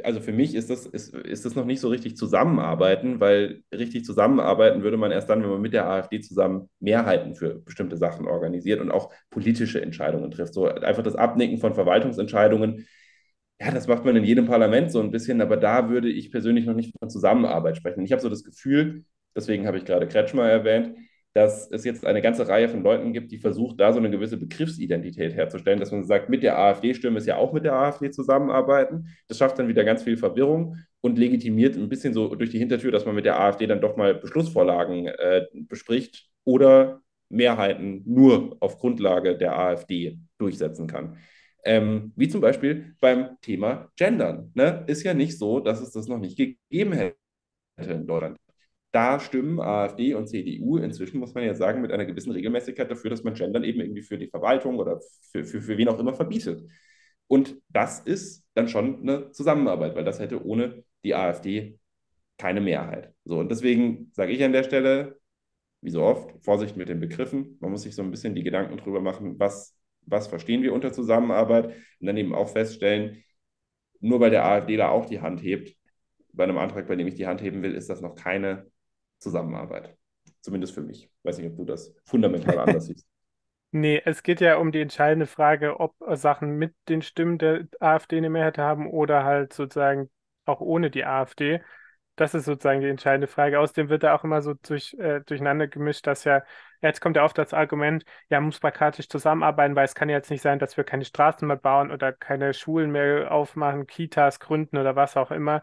Speaker 2: also für mich ist das, ist, ist das noch nicht so richtig zusammenarbeiten, weil richtig zusammenarbeiten würde man erst dann, wenn man mit der AfD zusammen Mehrheiten für bestimmte Sachen organisiert und auch politische Entscheidungen trifft. So einfach das Abnicken von Verwaltungsentscheidungen, ja, das macht man in jedem Parlament so ein bisschen, aber da würde ich persönlich noch nicht von Zusammenarbeit sprechen. Ich habe so das Gefühl, deswegen habe ich gerade Kretschmer erwähnt, dass es jetzt eine ganze Reihe von Leuten gibt, die versucht, da so eine gewisse Begriffsidentität herzustellen, dass man sagt, mit der AfD stimmen ist ja auch mit der AfD zusammenarbeiten. Das schafft dann wieder ganz viel Verwirrung und legitimiert ein bisschen so durch die Hintertür, dass man mit der AfD dann doch mal Beschlussvorlagen äh, bespricht oder Mehrheiten nur auf Grundlage der AfD durchsetzen kann. Ähm, wie zum Beispiel beim Thema Gendern. Ne? Ist ja nicht so, dass es das noch nicht gegeben hätte in Deutschland da stimmen AfD und CDU inzwischen, muss man ja sagen, mit einer gewissen Regelmäßigkeit dafür, dass man Gendern eben irgendwie für die Verwaltung oder für, für, für wen auch immer verbietet. Und das ist dann schon eine Zusammenarbeit, weil das hätte ohne die AfD keine Mehrheit. So, und deswegen sage ich an der Stelle, wie so oft, Vorsicht mit den Begriffen. Man muss sich so ein bisschen die Gedanken drüber machen, was, was verstehen wir unter Zusammenarbeit und dann eben auch feststellen, nur weil der AfD da auch die Hand hebt, bei einem Antrag, bei dem ich die Hand heben will, ist das noch keine Zusammenarbeit. Zumindest für mich. Ich weiß nicht, ob du das fundamental anders siehst.
Speaker 1: Nee, es geht ja um die entscheidende Frage, ob Sachen mit den Stimmen der AfD eine Mehrheit haben oder halt sozusagen auch ohne die AfD. Das ist sozusagen die entscheidende Frage. Außerdem wird da auch immer so durch, äh, durcheinander gemischt, dass ja, jetzt kommt ja oft das Argument, ja, man muss pragmatisch zusammenarbeiten, weil es kann ja jetzt nicht sein, dass wir keine Straßen mehr bauen oder keine Schulen mehr aufmachen, Kitas gründen oder was auch immer.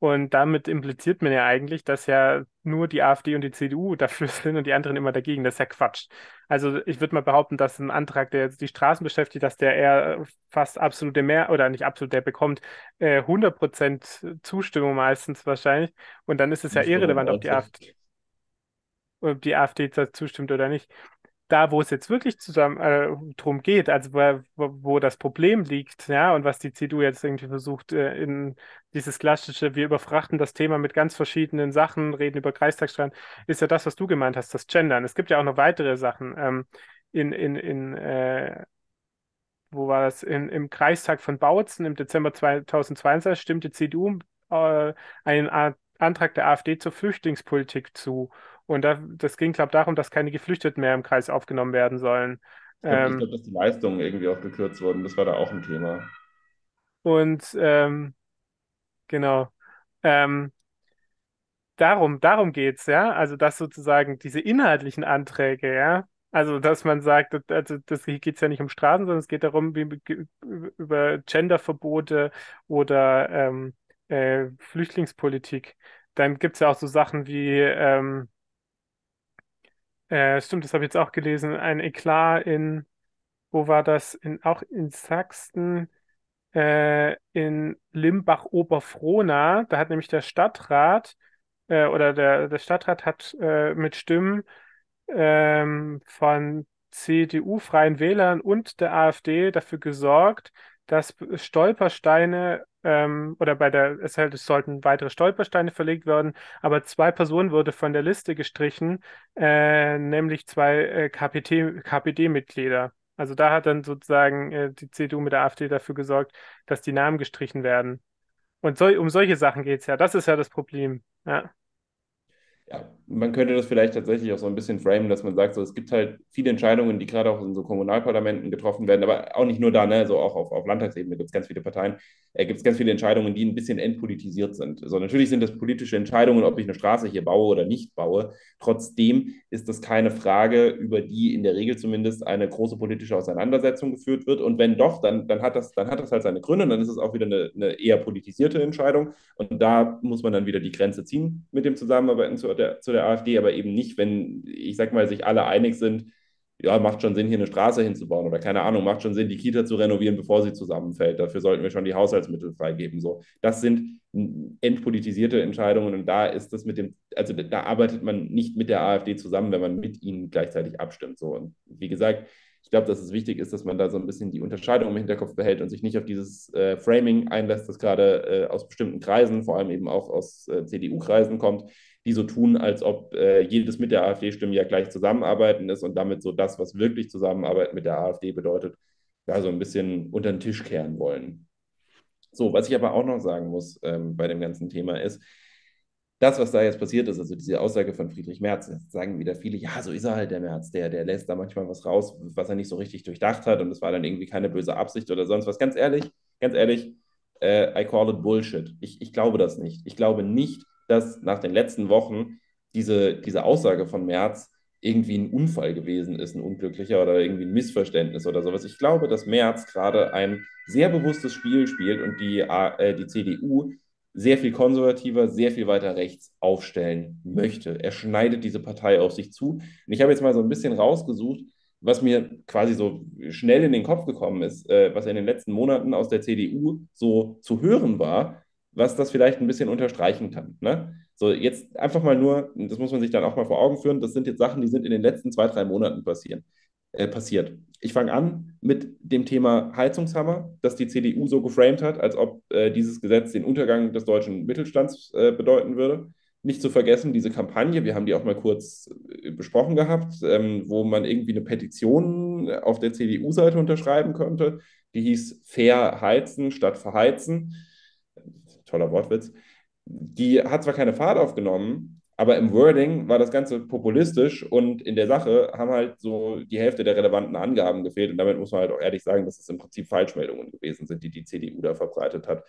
Speaker 1: Und damit impliziert man ja eigentlich, dass ja nur die AfD und die CDU dafür sind und die anderen immer dagegen. Das ist ja Quatsch. Also ich würde mal behaupten, dass ein Antrag, der jetzt die Straßen beschäftigt, dass der eher fast absolute mehr oder nicht absolut, der bekommt äh, 100% Zustimmung meistens wahrscheinlich. Und dann ist es ja irrelevant, ob die AfD, ob die AfD zustimmt oder nicht da, wo es jetzt wirklich zusammen äh, drum geht, also wo, wo, das Problem liegt, ja, und was die CDU jetzt irgendwie versucht, äh, in dieses klassische, wir überfrachten das Thema mit ganz verschiedenen Sachen, reden über Kreistagsstrahlen, ist ja das, was du gemeint hast, das Gendern. Es gibt ja auch noch weitere Sachen. Ähm, in, in, in äh, wo war das? In, Im Kreistag von Bautzen im Dezember 2022 stimmte CDU äh, einen Antrag der AfD zur Flüchtlingspolitik zu. Und da, das ging, glaube ich, darum, dass keine Geflüchteten mehr im Kreis aufgenommen werden sollen.
Speaker 2: Ich glaube, ähm, glaub, dass die Leistungen irgendwie auch gekürzt wurden. Das war da auch ein Thema.
Speaker 1: Und ähm, genau. Ähm, darum, darum geht es, ja. Also, dass sozusagen diese inhaltlichen Anträge, ja, also, dass man sagt, also das geht es ja nicht um Straßen, sondern es geht darum, wie, über Genderverbote oder ähm, äh, Flüchtlingspolitik. Dann gibt es ja auch so Sachen wie, ähm, äh, stimmt, das habe ich jetzt auch gelesen, ein Eklat in, wo war das? In, auch in Sachsen, äh, in Limbach-Oberfrohna. Da hat nämlich der Stadtrat äh, oder der, der Stadtrat hat äh, mit Stimmen ähm, von CDU, Freien Wählern und der AfD dafür gesorgt, dass Stolpersteine ähm, oder bei der, es, halt, es sollten weitere Stolpersteine verlegt werden, aber zwei Personen wurde von der Liste gestrichen, äh, nämlich zwei äh, KPD-Mitglieder. Also da hat dann sozusagen äh, die CDU mit der AfD dafür gesorgt, dass die Namen gestrichen werden. Und so, um solche Sachen geht es ja. Das ist ja das Problem. Ja
Speaker 2: ja, man könnte das vielleicht tatsächlich auch so ein bisschen framen, dass man sagt, so, es gibt halt viele Entscheidungen, die gerade auch in so Kommunalparlamenten getroffen werden, aber auch nicht nur da, ne, so auch auf, auf Landtagsebene gibt es ganz viele Parteien, äh, gibt es ganz viele Entscheidungen, die ein bisschen entpolitisiert sind. Also natürlich sind das politische Entscheidungen, ob ich eine Straße hier baue oder nicht baue. Trotzdem ist das keine Frage, über die in der Regel zumindest eine große politische Auseinandersetzung geführt wird. Und wenn doch, dann, dann, hat, das, dann hat das halt seine Gründe, und dann ist es auch wieder eine, eine eher politisierte Entscheidung. Und da muss man dann wieder die Grenze ziehen mit dem Zusammenarbeiten zu der, zu der AfD, aber eben nicht, wenn, ich sag mal, sich alle einig sind, ja, macht schon Sinn, hier eine Straße hinzubauen oder keine Ahnung, macht schon Sinn, die Kita zu renovieren, bevor sie zusammenfällt. Dafür sollten wir schon die Haushaltsmittel freigeben. So, das sind entpolitisierte Entscheidungen und da ist das mit dem, also da arbeitet man nicht mit der AfD zusammen, wenn man mit ihnen gleichzeitig abstimmt. So und wie gesagt, ich glaube, dass es wichtig ist, dass man da so ein bisschen die Unterscheidung im Hinterkopf behält und sich nicht auf dieses äh, Framing einlässt, das gerade äh, aus bestimmten Kreisen, vor allem eben auch aus äh, CDU-Kreisen kommt, die so tun, als ob äh, jedes mit der AfD-Stimme ja gleich zusammenarbeiten ist und damit so das, was wirklich Zusammenarbeit mit der AfD bedeutet, ja, so ein bisschen unter den Tisch kehren wollen. So, was ich aber auch noch sagen muss ähm, bei dem ganzen Thema ist, das, was da jetzt passiert ist, also diese Aussage von Friedrich Merz, sagen wieder viele, ja, so ist er halt der Merz, der, der lässt da manchmal was raus, was er nicht so richtig durchdacht hat und es war dann irgendwie keine böse Absicht oder sonst was. Ganz ehrlich, ganz ehrlich, äh, I call it Bullshit. Ich, ich glaube das nicht. Ich glaube nicht, dass nach den letzten Wochen diese, diese Aussage von Merz irgendwie ein Unfall gewesen ist, ein unglücklicher oder irgendwie ein Missverständnis oder sowas. Ich glaube, dass Merz gerade ein sehr bewusstes Spiel spielt und die, äh, die CDU sehr viel konservativer, sehr viel weiter rechts aufstellen möchte. Er schneidet diese Partei auf sich zu. Und ich habe jetzt mal so ein bisschen rausgesucht, was mir quasi so schnell in den Kopf gekommen ist, äh, was in den letzten Monaten aus der CDU so zu hören war, was das vielleicht ein bisschen unterstreichen kann. Ne? So, jetzt einfach mal nur, das muss man sich dann auch mal vor Augen führen, das sind jetzt Sachen, die sind in den letzten zwei, drei Monaten passieren, äh, passiert. Ich fange an mit dem Thema Heizungshammer, das die CDU so geframed hat, als ob äh, dieses Gesetz den Untergang des deutschen Mittelstands äh, bedeuten würde. Nicht zu vergessen, diese Kampagne, wir haben die auch mal kurz äh, besprochen gehabt, ähm, wo man irgendwie eine Petition auf der CDU-Seite unterschreiben könnte, die hieß Fair heizen statt verheizen toller Wortwitz, die hat zwar keine Fahrt aufgenommen, aber im Wording war das Ganze populistisch und in der Sache haben halt so die Hälfte der relevanten Angaben gefehlt. Und damit muss man halt auch ehrlich sagen, dass es im Prinzip Falschmeldungen gewesen sind, die die CDU da verbreitet hat.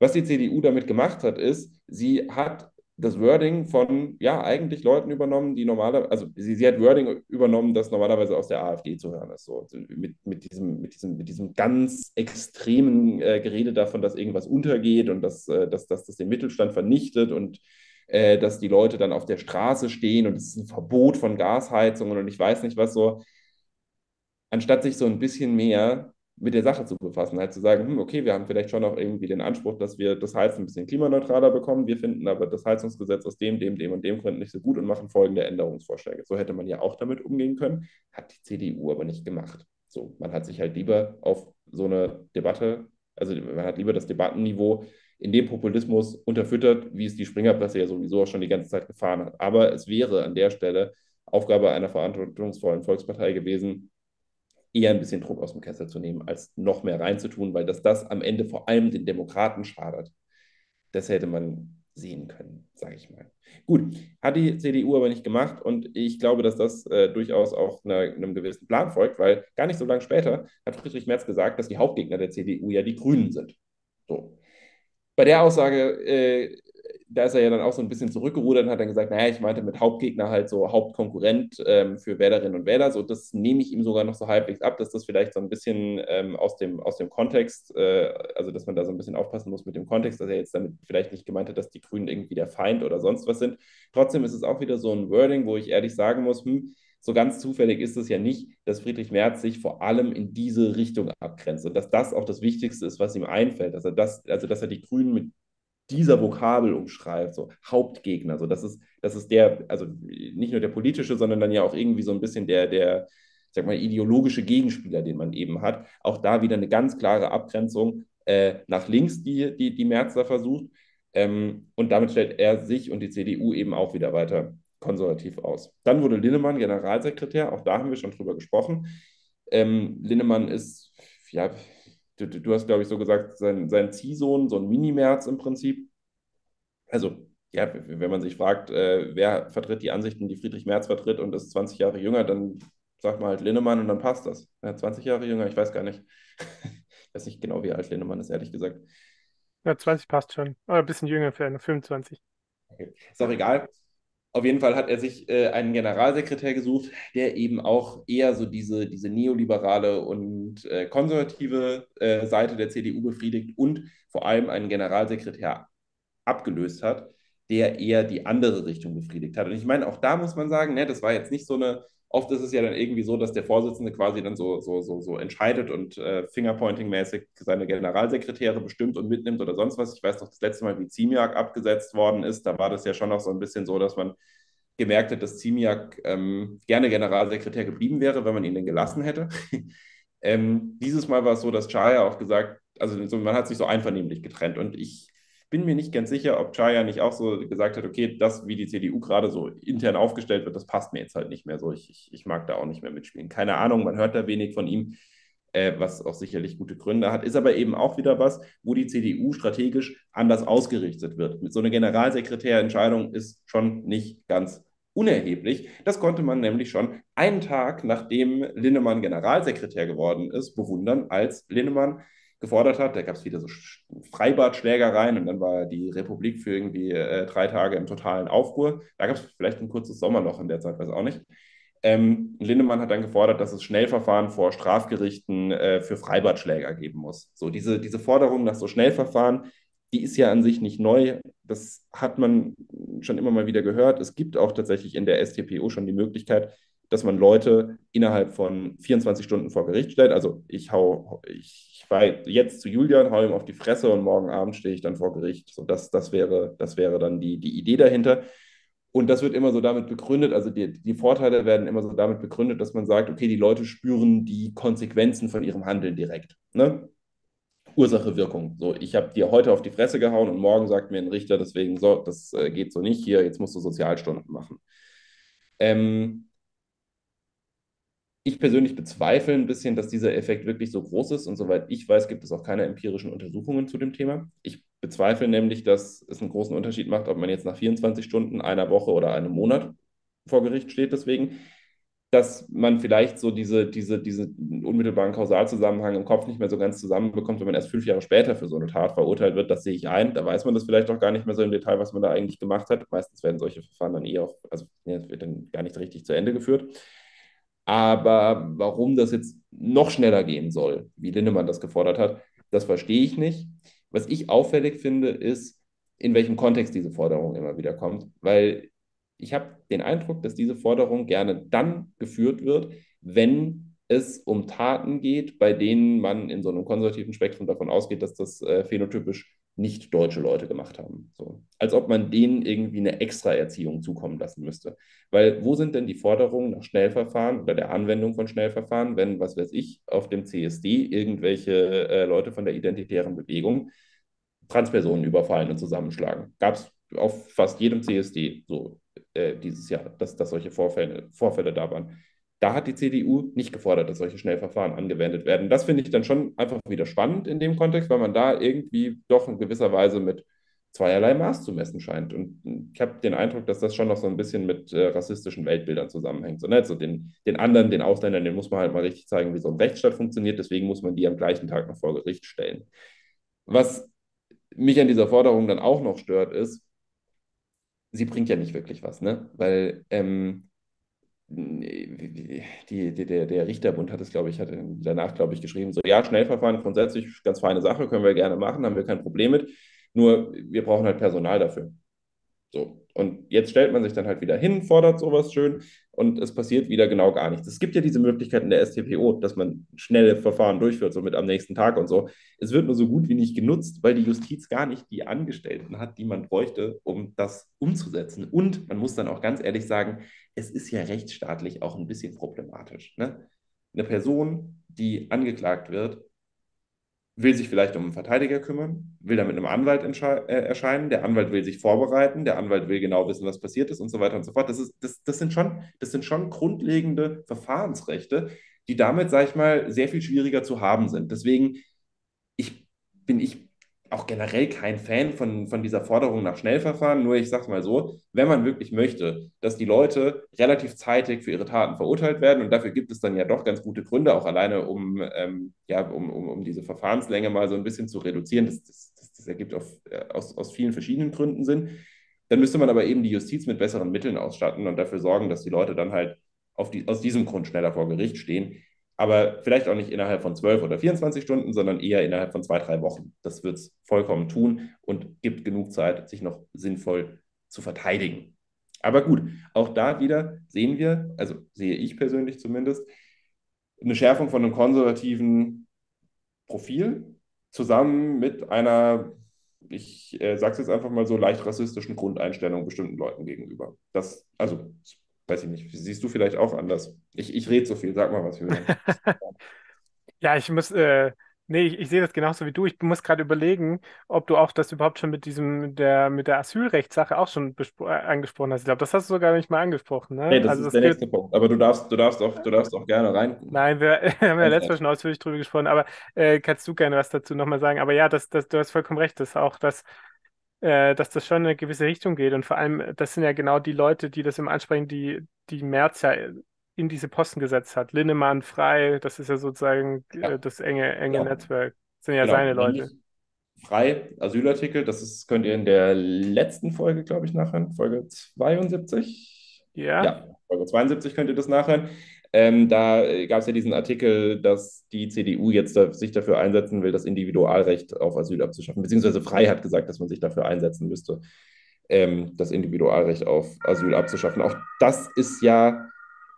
Speaker 2: Was die CDU damit gemacht hat, ist, sie hat das Wording von, ja, eigentlich Leuten übernommen, die normalerweise, also sie, sie hat Wording übernommen, das normalerweise aus der AfD zu hören ist. So, mit, mit, diesem, mit, diesem, mit diesem ganz extremen äh, Gerede davon, dass irgendwas untergeht und dass, äh, dass, dass das den Mittelstand vernichtet und äh, dass die Leute dann auf der Straße stehen und es ist ein Verbot von Gasheizungen und ich weiß nicht was so. Anstatt sich so ein bisschen mehr mit der Sache zu befassen, halt zu sagen, hm, okay, wir haben vielleicht schon auch irgendwie den Anspruch, dass wir das Heizen ein bisschen klimaneutraler bekommen. Wir finden aber das Heizungsgesetz aus dem, dem, dem und dem Gründen nicht so gut und machen folgende Änderungsvorschläge. So hätte man ja auch damit umgehen können, hat die CDU aber nicht gemacht. So, man hat sich halt lieber auf so eine Debatte, also man hat lieber das Debattenniveau in dem Populismus unterfüttert, wie es die Springerpresse ja sowieso auch schon die ganze Zeit gefahren hat. Aber es wäre an der Stelle Aufgabe einer verantwortungsvollen Volkspartei gewesen, eher ein bisschen Druck aus dem Kessel zu nehmen, als noch mehr reinzutun, weil dass das am Ende vor allem den Demokraten schadet. Das hätte man sehen können, sage ich mal. Gut, hat die CDU aber nicht gemacht und ich glaube, dass das äh, durchaus auch einer, einem gewissen Plan folgt, weil gar nicht so lange später hat Friedrich Merz gesagt, dass die Hauptgegner der CDU ja die Grünen sind. So. Bei der Aussage äh, da ist er ja dann auch so ein bisschen zurückgerudert und hat dann gesagt, naja, ich meinte mit Hauptgegner halt so Hauptkonkurrent ähm, für Wählerinnen und Wähler. So, das nehme ich ihm sogar noch so halbwegs ab, dass das vielleicht so ein bisschen ähm, aus, dem, aus dem Kontext, äh, also dass man da so ein bisschen aufpassen muss mit dem Kontext, dass er jetzt damit vielleicht nicht gemeint hat, dass die Grünen irgendwie der Feind oder sonst was sind. Trotzdem ist es auch wieder so ein Wording, wo ich ehrlich sagen muss, hm, so ganz zufällig ist es ja nicht, dass Friedrich Merz sich vor allem in diese Richtung abgrenzt und dass das auch das Wichtigste ist, was ihm einfällt. Dass er das, also dass er die Grünen mit dieser Vokabel umschreibt, so Hauptgegner. So, das ist, das ist der, also nicht nur der politische, sondern dann ja auch irgendwie so ein bisschen der, der, sag mal, ideologische Gegenspieler, den man eben hat. Auch da wieder eine ganz klare Abgrenzung äh, nach links, die, die, die Merz da versucht. Ähm, und damit stellt er sich und die CDU eben auch wieder weiter konservativ aus. Dann wurde Linnemann Generalsekretär, auch da haben wir schon drüber gesprochen. Ähm, Linnemann ist, ja, du, du hast, glaube ich, so gesagt, sein, sein Ziehsohn, so ein Mini-Merz im Prinzip. Also, ja, wenn man sich fragt, äh, wer vertritt die Ansichten, die Friedrich Merz vertritt und ist 20 Jahre jünger, dann sagt man halt Linnemann und dann passt das. Ja, 20 Jahre jünger, ich weiß gar nicht. ich weiß nicht genau, wie alt Linnemann ist, ehrlich gesagt.
Speaker 1: Ja, 20 passt schon. Oder ein bisschen jünger für eine 25.
Speaker 2: Okay. Ist auch egal. Auf jeden Fall hat er sich äh, einen Generalsekretär gesucht, der eben auch eher so diese, diese neoliberale und äh, konservative äh, Seite der CDU befriedigt und vor allem einen Generalsekretär abgelöst hat, der eher die andere Richtung befriedigt hat. Und ich meine, auch da muss man sagen, ne, das war jetzt nicht so eine, oft ist es ja dann irgendwie so, dass der Vorsitzende quasi dann so, so, so, so entscheidet und äh, Fingerpointing-mäßig seine Generalsekretäre bestimmt und mitnimmt oder sonst was. Ich weiß noch, das letzte Mal, wie Ziemiak abgesetzt worden ist, da war das ja schon noch so ein bisschen so, dass man gemerkt hat, dass Ziemiak ähm, gerne Generalsekretär geblieben wäre, wenn man ihn denn gelassen hätte. ähm, dieses Mal war es so, dass Chaya auch gesagt, also man hat sich so einvernehmlich getrennt und ich bin mir nicht ganz sicher, ob Chaya nicht auch so gesagt hat, okay, das, wie die CDU gerade so intern aufgestellt wird, das passt mir jetzt halt nicht mehr so. Ich, ich, ich mag da auch nicht mehr mitspielen. Keine Ahnung, man hört da wenig von ihm, äh, was auch sicherlich gute Gründe hat. Ist aber eben auch wieder was, wo die CDU strategisch anders ausgerichtet wird. Mit so einer Generalsekretärentscheidung ist schon nicht ganz unerheblich. Das konnte man nämlich schon einen Tag nachdem Linnemann Generalsekretär geworden ist, bewundern, als Linnemann gefordert hat. Da gab es wieder so Freibadschlägereien und dann war die Republik für irgendwie äh, drei Tage im totalen Aufruhr. Da gab es vielleicht ein kurzes Sommerloch in der Zeit, weiß auch nicht. Ähm, Lindemann hat dann gefordert, dass es Schnellverfahren vor Strafgerichten äh, für Freibadschläger geben muss. So diese, diese Forderung nach so Schnellverfahren, die ist ja an sich nicht neu. Das hat man schon immer mal wieder gehört. Es gibt auch tatsächlich in der STPO schon die Möglichkeit, dass man Leute innerhalb von 24 Stunden vor Gericht stellt. Also ich hau, ich war jetzt zu Julian, hau ihm auf die Fresse und morgen Abend stehe ich dann vor Gericht. So, das, das, wäre, das wäre dann die, die Idee dahinter. Und das wird immer so damit begründet, also die, die Vorteile werden immer so damit begründet, dass man sagt, okay, die Leute spüren die Konsequenzen von ihrem Handeln direkt. Ne? Ursache, Wirkung. So, ich habe dir heute auf die Fresse gehauen und morgen sagt mir ein Richter, deswegen so, das äh, geht so nicht hier, jetzt musst du Sozialstunden machen. Ähm, ich persönlich bezweifle ein bisschen, dass dieser Effekt wirklich so groß ist. Und soweit ich weiß, gibt es auch keine empirischen Untersuchungen zu dem Thema. Ich bezweifle nämlich, dass es einen großen Unterschied macht, ob man jetzt nach 24 Stunden, einer Woche oder einem Monat vor Gericht steht. Deswegen, dass man vielleicht so diese, diese, diese unmittelbaren Kausalzusammenhang im Kopf nicht mehr so ganz zusammenbekommt, wenn man erst fünf Jahre später für so eine Tat verurteilt wird. Das sehe ich ein. Da weiß man das vielleicht auch gar nicht mehr so im Detail, was man da eigentlich gemacht hat. Meistens werden solche Verfahren dann eh auch, also ja, wird dann gar nicht richtig zu Ende geführt. Aber warum das jetzt noch schneller gehen soll, wie Lindemann das gefordert hat, das verstehe ich nicht. Was ich auffällig finde, ist, in welchem Kontext diese Forderung immer wieder kommt. Weil ich habe den Eindruck, dass diese Forderung gerne dann geführt wird, wenn es um Taten geht, bei denen man in so einem konservativen Spektrum davon ausgeht, dass das äh, phänotypisch nicht deutsche Leute gemacht haben. So. Als ob man denen irgendwie eine Extraerziehung zukommen lassen müsste. Weil wo sind denn die Forderungen nach Schnellverfahren oder der Anwendung von Schnellverfahren, wenn, was weiß ich, auf dem CSD irgendwelche äh, Leute von der identitären Bewegung Transpersonen überfallen und zusammenschlagen? Gab es auf fast jedem CSD so äh, dieses Jahr, dass, dass solche Vorfälle, Vorfälle da waren. Da hat die CDU nicht gefordert, dass solche Schnellverfahren angewendet werden. Das finde ich dann schon einfach wieder spannend in dem Kontext, weil man da irgendwie doch in gewisser Weise mit zweierlei Maß zu messen scheint. Und ich habe den Eindruck, dass das schon noch so ein bisschen mit äh, rassistischen Weltbildern zusammenhängt. So, ne? so den, den anderen, den Ausländern, den muss man halt mal richtig zeigen, wie so ein Rechtsstaat funktioniert. Deswegen muss man die am gleichen Tag noch vor Gericht stellen. Was mich an dieser Forderung dann auch noch stört, ist, sie bringt ja nicht wirklich was, ne? Weil ähm, die, die, der, der Richterbund hat es, glaube ich, hat danach, glaube ich, geschrieben, so, ja, Schnellverfahren grundsätzlich ganz feine Sache, können wir gerne machen, haben wir kein Problem mit, nur wir brauchen halt Personal dafür. So. Und jetzt stellt man sich dann halt wieder hin, fordert sowas schön und es passiert wieder genau gar nichts. Es gibt ja diese Möglichkeit in der STPO, dass man schnelle Verfahren durchführt, so mit am nächsten Tag und so. Es wird nur so gut wie nicht genutzt, weil die Justiz gar nicht die Angestellten hat, die man bräuchte, um das umzusetzen. Und man muss dann auch ganz ehrlich sagen, es ist ja rechtsstaatlich auch ein bisschen problematisch. Ne? Eine Person, die angeklagt wird, will sich vielleicht um einen Verteidiger kümmern, will dann mit einem Anwalt äh, erscheinen, der Anwalt will sich vorbereiten, der Anwalt will genau wissen, was passiert ist und so weiter und so fort. Das, ist, das, das, sind, schon, das sind schon grundlegende Verfahrensrechte, die damit, sage ich mal, sehr viel schwieriger zu haben sind. Deswegen ich, bin ich auch generell kein Fan von, von dieser Forderung nach Schnellverfahren. Nur ich sage es mal so, wenn man wirklich möchte, dass die Leute relativ zeitig für ihre Taten verurteilt werden, und dafür gibt es dann ja doch ganz gute Gründe, auch alleine um, ähm, ja, um, um, um diese Verfahrenslänge mal so ein bisschen zu reduzieren, das, das, das, das ergibt auf, äh, aus, aus vielen verschiedenen Gründen Sinn, dann müsste man aber eben die Justiz mit besseren Mitteln ausstatten und dafür sorgen, dass die Leute dann halt auf die, aus diesem Grund schneller vor Gericht stehen aber vielleicht auch nicht innerhalb von 12 oder 24 Stunden, sondern eher innerhalb von zwei, drei Wochen. Das wird es vollkommen tun und gibt genug Zeit, sich noch sinnvoll zu verteidigen. Aber gut, auch da wieder sehen wir, also sehe ich persönlich zumindest, eine Schärfung von einem konservativen Profil zusammen mit einer, ich äh, sage es jetzt einfach mal so, leicht rassistischen Grundeinstellung bestimmten Leuten gegenüber. Das, also weiß ich nicht, siehst du vielleicht auch anders? Ich, ich rede so viel, sag mal was.
Speaker 1: ja, ich muss, äh, nee, ich, ich sehe das genauso wie du. Ich muss gerade überlegen, ob du auch das überhaupt schon mit diesem, der, mit der Asylrechtssache auch schon äh, angesprochen hast. Ich glaube, das hast du sogar nicht mal angesprochen, ne?
Speaker 2: Nee, das also, ist das der nächste Punkt. Aber du darfst, du darfst auch, du darfst auch gerne rein.
Speaker 1: Nein, wir haben ja letztes Mal schon ausführlich drüber gesprochen, aber äh, kannst du gerne was dazu nochmal sagen? Aber ja, das, das, du hast vollkommen recht, dass auch das äh, dass das schon in eine gewisse Richtung geht. Und vor allem, das sind ja genau die Leute, die das immer ansprechen, die, die Merz ja in diese Posten gesetzt hat. Linnemann, Frei, das ist ja sozusagen ja. Äh, das enge, enge ja. Netzwerk. Das sind ja genau. seine Leute.
Speaker 2: Frei, Asylartikel, das ist, könnt ihr in der letzten Folge, glaube ich, nachhören. Folge 72.
Speaker 1: Ja.
Speaker 2: Ja, Folge 72 könnt ihr das nachhören. Ähm, da äh, gab es ja diesen Artikel, dass die CDU jetzt da, sich dafür einsetzen will, das Individualrecht auf Asyl abzuschaffen. Beziehungsweise Frei hat gesagt, dass man sich dafür einsetzen müsste, ähm, das Individualrecht auf Asyl abzuschaffen. Auch das ist ja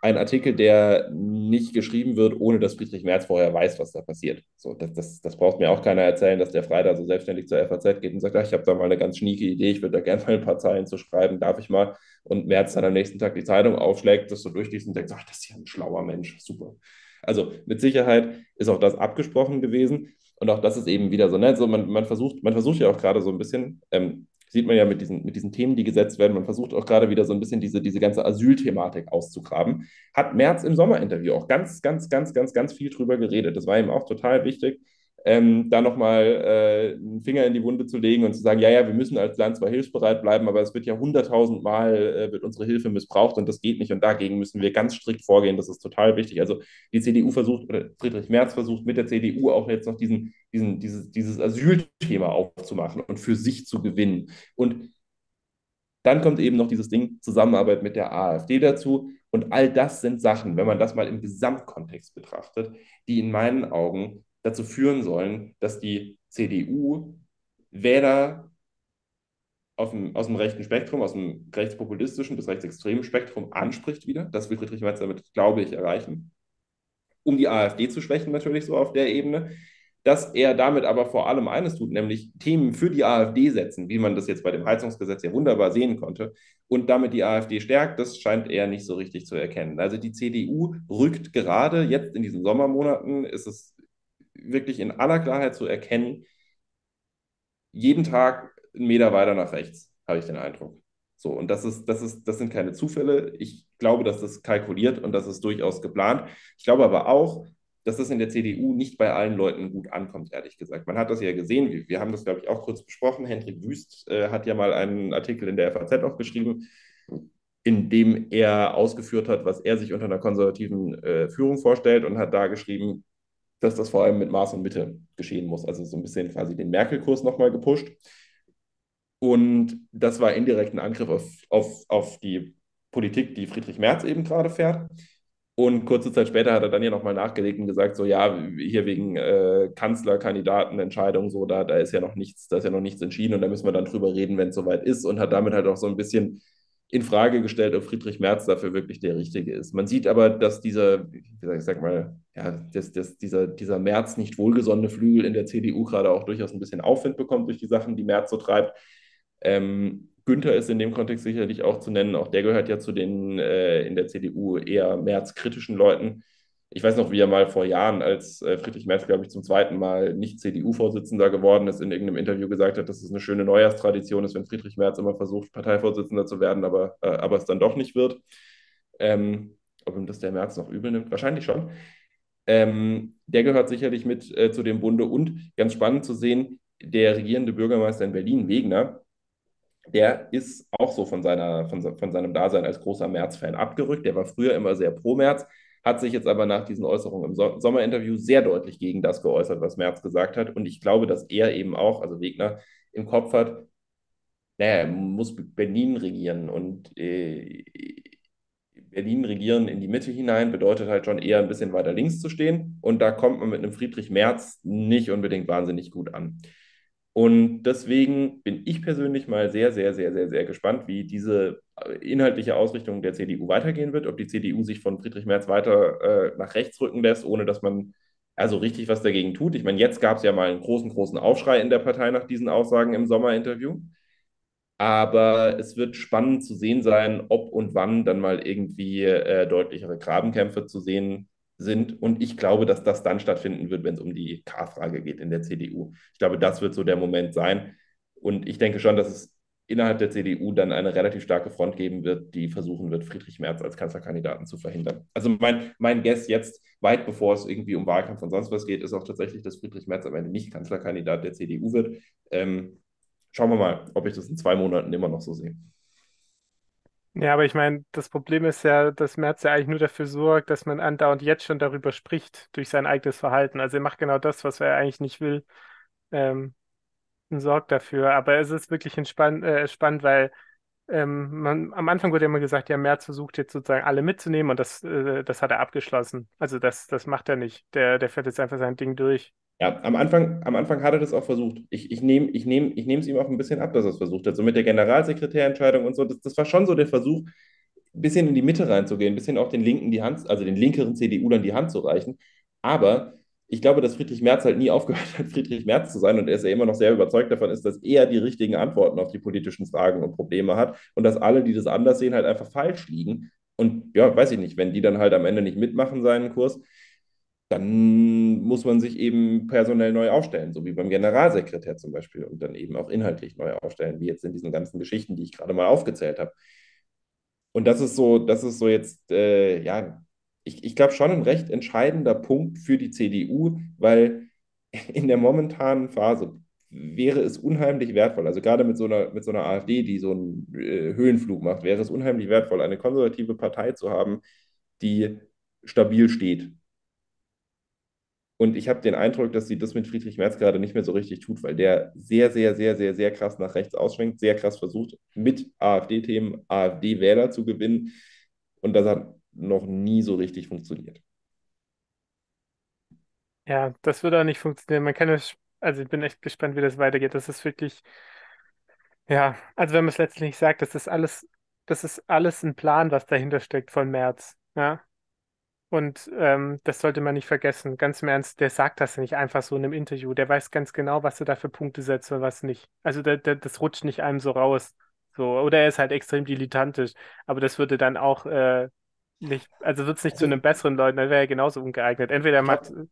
Speaker 2: ein Artikel, der nicht geschrieben wird, ohne dass Friedrich Merz vorher weiß, was da passiert. So, das, das, das braucht mir auch keiner erzählen, dass der Freitag so selbstständig zur FAZ geht und sagt, ach, ich habe da mal eine ganz schnieke Idee, ich würde da gerne mal ein paar Zeilen zu schreiben, darf ich mal? Und Merz dann am nächsten Tag die Zeitung aufschlägt, das so durchliest und denkt, ach, das ist ja ein schlauer Mensch, super. Also mit Sicherheit ist auch das abgesprochen gewesen. Und auch das ist eben wieder so, ne? so man, man, versucht, man versucht ja auch gerade so ein bisschen ähm, sieht man ja mit diesen, mit diesen Themen, die gesetzt werden. Man versucht auch gerade wieder so ein bisschen diese, diese ganze Asylthematik auszugraben. Hat Merz im Sommerinterview auch ganz, ganz, ganz, ganz, ganz viel drüber geredet. Das war ihm auch total wichtig, ähm, da nochmal äh, einen Finger in die Wunde zu legen und zu sagen, ja, ja, wir müssen als Land zwar hilfsbereit bleiben, aber es wird ja hunderttausendmal äh, wird unsere Hilfe missbraucht und das geht nicht und dagegen müssen wir ganz strikt vorgehen. Das ist total wichtig. Also die CDU versucht, oder Friedrich Merz versucht mit der CDU auch jetzt noch diesen, diesen, dieses, dieses Asylthema aufzumachen und für sich zu gewinnen. Und dann kommt eben noch dieses Ding Zusammenarbeit mit der AfD dazu. Und all das sind Sachen, wenn man das mal im Gesamtkontext betrachtet, die in meinen Augen dazu führen sollen, dass die CDU Wähler aus dem, aus dem rechten Spektrum, aus dem rechtspopulistischen bis rechtsextremen Spektrum anspricht wieder. Das will Friedrich Merz damit, glaube ich, erreichen. Um die AfD zu schwächen, natürlich so auf der Ebene. Dass er damit aber vor allem eines tut, nämlich Themen für die AfD setzen, wie man das jetzt bei dem Heizungsgesetz ja wunderbar sehen konnte, und damit die AfD stärkt, das scheint er nicht so richtig zu erkennen. Also die CDU rückt gerade jetzt in diesen Sommermonaten, ist es wirklich in aller Klarheit zu erkennen, jeden Tag einen Meter weiter nach rechts, habe ich den Eindruck. So, und das ist, das ist, das sind keine Zufälle. Ich glaube, dass das kalkuliert und das ist durchaus geplant. Ich glaube aber auch, dass das in der CDU nicht bei allen Leuten gut ankommt, ehrlich gesagt. Man hat das ja gesehen, wir, wir haben das, glaube ich, auch kurz besprochen. Hendrik Wüst äh, hat ja mal einen Artikel in der FAZ auch geschrieben, in dem er ausgeführt hat, was er sich unter einer konservativen äh, Führung vorstellt und hat da geschrieben, dass das vor allem mit Maß und Mitte geschehen muss. Also so ein bisschen quasi den Merkel-Kurs nochmal gepusht. Und das war indirekt ein Angriff auf, auf, auf die Politik, die Friedrich Merz eben gerade fährt. Und kurze Zeit später hat er dann ja nochmal nachgelegt und gesagt, so ja, hier wegen äh, Kanzlerkandidatenentscheidung, so da, da ist ja noch nichts, da ist ja noch nichts entschieden und da müssen wir dann drüber reden, wenn es soweit ist und hat damit halt auch so ein bisschen in Frage gestellt, ob Friedrich Merz dafür wirklich der Richtige ist. Man sieht aber, dass dieser, ich sag mal, ja, dass, dass dieser, dieser Merz nicht wohlgesonnene Flügel in der CDU gerade auch durchaus ein bisschen Aufwind bekommt durch die Sachen, die Merz so treibt. Ähm, Günther ist in dem Kontext sicherlich auch zu nennen. Auch der gehört ja zu den äh, in der CDU eher Merz-kritischen Leuten ich weiß noch, wie er mal vor Jahren, als äh, Friedrich Merz, glaube ich, zum zweiten Mal nicht CDU-Vorsitzender geworden ist, in irgendeinem Interview gesagt hat, dass es eine schöne Neujahrstradition ist, wenn Friedrich Merz immer versucht, Parteivorsitzender zu werden, aber, äh, aber es dann doch nicht wird. Ähm, ob ihm das der Merz noch übel nimmt? Wahrscheinlich schon. Ähm, der gehört sicherlich mit äh, zu dem Bunde und ganz spannend zu sehen, der regierende Bürgermeister in Berlin, Wegner, der ist auch so von, seiner, von, von seinem Dasein als großer Merz-Fan abgerückt. Der war früher immer sehr pro Merz, hat sich jetzt aber nach diesen Äußerungen im so Sommerinterview sehr deutlich gegen das geäußert, was Merz gesagt hat. Und ich glaube, dass er eben auch, also Wegner, im Kopf hat, naja, muss Berlin regieren und äh, Berlin regieren in die Mitte hinein bedeutet halt schon eher ein bisschen weiter links zu stehen. Und da kommt man mit einem Friedrich Merz nicht unbedingt wahnsinnig gut an. Und deswegen bin ich persönlich mal sehr, sehr, sehr, sehr, sehr gespannt, wie diese äh, inhaltliche Ausrichtung der CDU weitergehen wird, ob die CDU sich von Friedrich Merz weiter äh, nach rechts rücken lässt, ohne dass man also richtig was dagegen tut. Ich meine, jetzt gab es ja mal einen großen, großen Aufschrei in der Partei nach diesen Aussagen im Sommerinterview. Aber es wird spannend zu sehen sein, ob und wann dann mal irgendwie äh, deutlichere Grabenkämpfe zu sehen sind. Und ich glaube, dass das dann stattfinden wird, wenn es um die K-Frage geht in der CDU. Ich glaube, das wird so der Moment sein. Und ich denke schon, dass es innerhalb der CDU dann eine relativ starke Front geben wird, die versuchen wird, Friedrich Merz als Kanzlerkandidaten zu verhindern. Also mein, mein Guess jetzt, weit bevor es irgendwie um Wahlkampf und sonst was geht, ist auch tatsächlich, dass Friedrich Merz am Ende nicht Kanzlerkandidat der CDU wird. Ähm, schauen wir mal, ob ich das in zwei Monaten immer noch so sehe.
Speaker 1: Ja, aber ich meine, das Problem ist ja, dass Merz ja eigentlich nur dafür sorgt, dass man andauernd jetzt schon darüber spricht, durch sein eigenes Verhalten. Also er macht genau das, was er eigentlich nicht will, ähm, und sorgt dafür. Aber es ist wirklich entspann äh, spannend, weil ähm, man, am Anfang wurde ja immer gesagt, ja, Merz versucht jetzt sozusagen alle mitzunehmen und das, äh, das hat er abgeschlossen. Also das, das macht er nicht. Der, der fährt jetzt einfach sein Ding durch.
Speaker 2: Ja, am Anfang, am Anfang hat er das auch versucht. Ich, ich nehme ich nehm, ich es ihm auch ein bisschen ab, dass er es versucht hat. So mit der Generalsekretärentscheidung und so. Das, das war schon so der Versuch, ein bisschen in die Mitte reinzugehen, ein bisschen auch den Linken die Hand, also den linkeren CDU dann die Hand zu reichen. Aber ich glaube, dass Friedrich Merz halt nie aufgehört hat, Friedrich Merz zu sein und er ist ja immer noch sehr überzeugt davon ist, dass er die richtigen Antworten auf die politischen Fragen und Probleme hat und dass alle, die das anders sehen, halt einfach falsch liegen. Und ja, weiß ich nicht, wenn die dann halt am Ende nicht mitmachen seinen Kurs, dann muss man sich eben personell neu aufstellen, so wie beim Generalsekretär zum Beispiel und dann eben auch inhaltlich neu aufstellen, wie jetzt in diesen ganzen Geschichten, die ich gerade mal aufgezählt habe. Und das ist so, das ist so jetzt, äh, ja, ich, ich glaube schon ein recht entscheidender Punkt für die CDU, weil in der momentanen Phase wäre es unheimlich wertvoll, also gerade mit so einer, mit so einer AfD, die so einen äh, Höhenflug macht, wäre es unheimlich wertvoll, eine konservative Partei zu haben, die stabil steht. Und ich habe den Eindruck, dass sie das mit Friedrich Merz gerade nicht mehr so richtig tut, weil der sehr, sehr, sehr, sehr, sehr krass nach rechts ausschwenkt, sehr krass versucht, mit AfD-Themen AfD-Wähler zu gewinnen. Und das hat noch nie so richtig funktioniert.
Speaker 1: Ja, das wird auch nicht funktionieren. Man kann es, also ich bin echt gespannt, wie das weitergeht. Das ist wirklich, ja, also wenn man es letztlich sagt, das ist alles, das ist alles ein Plan, was dahinter steckt von Merz. Ja. Und ähm, das sollte man nicht vergessen. Ganz im Ernst, der sagt das nicht einfach so in einem Interview. Der weiß ganz genau, was er da für Punkte setzt und was nicht. Also der, der, das rutscht nicht einem so raus. So, oder er ist halt extrem dilettantisch. Aber das würde dann auch äh, nicht, also wird es nicht zu
Speaker 2: Also
Speaker 1: einem besseren Leuten, dann wäre er genauso ungeeignet. Entweder er
Speaker 2: ich
Speaker 1: macht,
Speaker 2: glaube,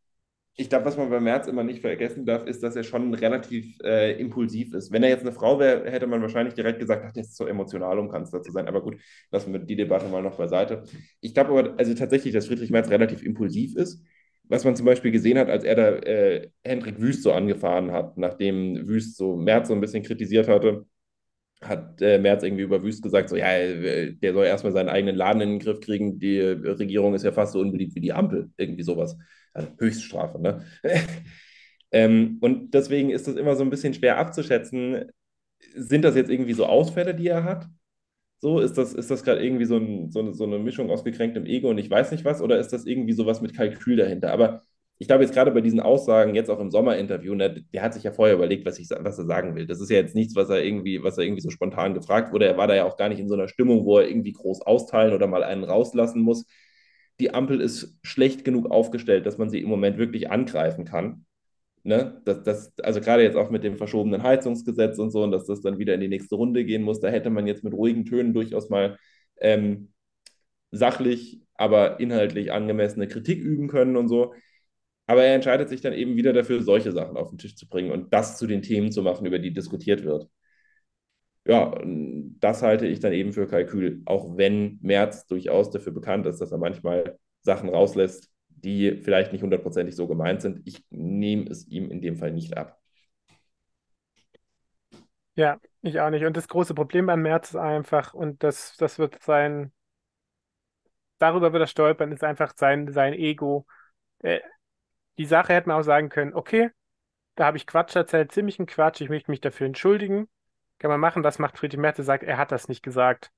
Speaker 2: ich glaube, was man bei Merz immer nicht vergessen darf, ist, dass er schon relativ äh, impulsiv ist. Wenn er jetzt eine Frau wäre, hätte man wahrscheinlich direkt gesagt, ach, der ist so emotional, um Kanzler zu sein. Aber gut, lassen wir die Debatte mal noch beiseite. Ich glaube aber also tatsächlich, dass Friedrich Merz relativ impulsiv ist. Was man zum Beispiel gesehen hat, als er da äh, Hendrik Wüst so angefahren hat, nachdem Wüst so Merz so ein bisschen kritisiert hatte, hat äh, Merz irgendwie über Wüst gesagt, so, ja, äh, der soll erstmal seinen eigenen Laden in den Griff kriegen. Die Regierung ist ja fast so unbeliebt wie die Ampel. Irgendwie sowas. Also Höchststrafe, ne? ähm, und deswegen ist das immer so ein bisschen schwer abzuschätzen. Sind das jetzt irgendwie so Ausfälle, die er hat? So, ist das, ist das gerade irgendwie so, ein, so, eine, so eine Mischung aus gekränktem Ego und ich weiß nicht was, oder ist das irgendwie sowas mit Kalkül dahinter? Aber ich glaube jetzt gerade bei diesen Aussagen, jetzt auch im Sommerinterview, ne, der hat sich ja vorher überlegt, was, ich, was er sagen will. Das ist ja jetzt nichts, was er irgendwie, was er irgendwie so spontan gefragt wurde. Er war da ja auch gar nicht in so einer Stimmung, wo er irgendwie groß austeilen oder mal einen rauslassen muss. Die Ampel ist schlecht genug aufgestellt, dass man sie im Moment wirklich angreifen kann. Ne? Das, das, also gerade jetzt auch mit dem verschobenen Heizungsgesetz und so, und dass das dann wieder in die nächste Runde gehen muss, da hätte man jetzt mit ruhigen Tönen durchaus mal ähm, sachlich, aber inhaltlich angemessene Kritik üben können und so. Aber er entscheidet sich dann eben wieder dafür, solche Sachen auf den Tisch zu bringen und das zu den Themen zu machen, über die diskutiert wird. Ja, das halte ich dann eben für Kalkül, auch wenn Merz durchaus dafür bekannt ist, dass er manchmal Sachen rauslässt, die vielleicht nicht hundertprozentig so gemeint sind. Ich nehme es ihm in dem Fall nicht ab.
Speaker 1: ja, ich auch nicht. Und das große Problem beim Merz ist einfach, und das, das wird sein, darüber wird er stolpern, ist einfach sein, sein Ego. Äh, die Sache hätte man auch sagen können, okay, da habe ich Quatsch erzählt, ziemlichen Quatsch, ich möchte mich dafür entschuldigen. Kann man machen, das macht Friedrich Merz, er sagt, er hat das nicht gesagt.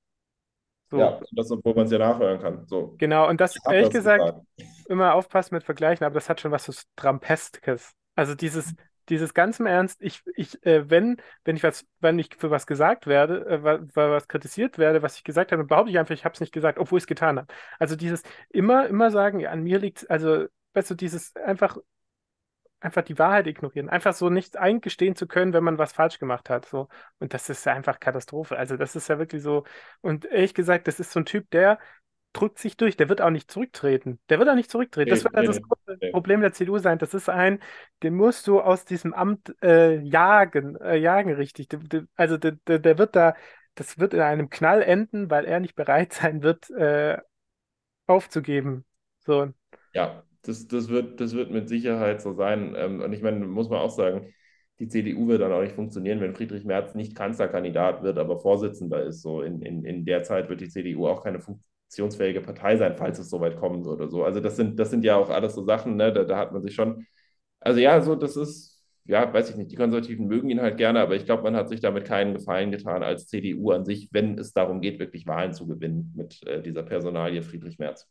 Speaker 1: So,
Speaker 2: Ja, das, obwohl man es ja nachhören kann. So,
Speaker 1: genau. Und das, ehrlich
Speaker 2: das
Speaker 1: gesagt,
Speaker 2: gesagt.
Speaker 1: immer aufpassen mit Vergleichen, aber das hat schon was so Trumpeskes. Also dieses, dieses ganz im Ernst, ich, ich, äh, wenn, wenn ich was, wenn ich für was gesagt werde, äh, wa- wa- was kritisiert werde, was ich gesagt habe, dann behaupte ich einfach, ich habe es nicht gesagt, obwohl ich es getan habe. Also dieses immer, immer sagen, ja, an mir liegt, also, weißt du, dieses einfach einfach die Wahrheit ignorieren, einfach so nicht eingestehen zu können, wenn man was falsch gemacht hat. So. Und das ist ja einfach Katastrophe. Also das ist ja wirklich so. Und ehrlich gesagt, das ist so ein Typ, der drückt sich durch, der wird auch nicht zurücktreten. Der wird auch nicht zurücktreten. Das wird also das große. Problem der CDU sein. Das ist ein, den musst du aus diesem Amt äh, jagen, äh, jagen richtig. Also der, der, der wird da, das wird in einem Knall enden, weil er nicht bereit sein wird, äh, aufzugeben. So,
Speaker 2: Ja, das, das wird, das wird mit Sicherheit so sein. Ähm, und ich meine, muss man auch sagen, die CDU wird dann auch nicht funktionieren, wenn Friedrich Merz nicht Kanzlerkandidat wird, aber Vorsitzender ist. So in, in, in der Zeit wird die CDU auch keine funktionsfähige Partei sein, falls es soweit kommen würde. So. Also das sind, das sind ja auch alles so Sachen, ne? Da, da hat man sich schon. Also ja, so das ist, ja, weiß ich nicht, die Konservativen mögen ihn halt gerne, aber ich glaube, man hat sich damit keinen Gefallen getan als CDU an sich, wenn es darum geht, wirklich Wahlen zu gewinnen mit äh, dieser Personalie Friedrich Merz.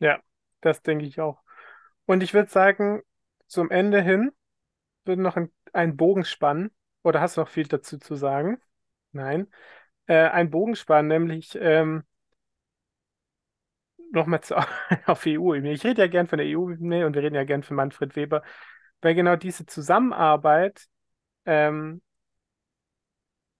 Speaker 1: Ja, das denke ich auch. Und ich würde sagen, zum Ende hin würde noch ein, ein Bogen spannen. Oder hast du noch viel dazu zu sagen? Nein. Äh, ein Bogen spannen, nämlich ähm, nochmal auf EU-Ebene. Ich rede ja gern von der EU-Ebene und wir reden ja gern von Manfred Weber, weil genau diese Zusammenarbeit, ähm,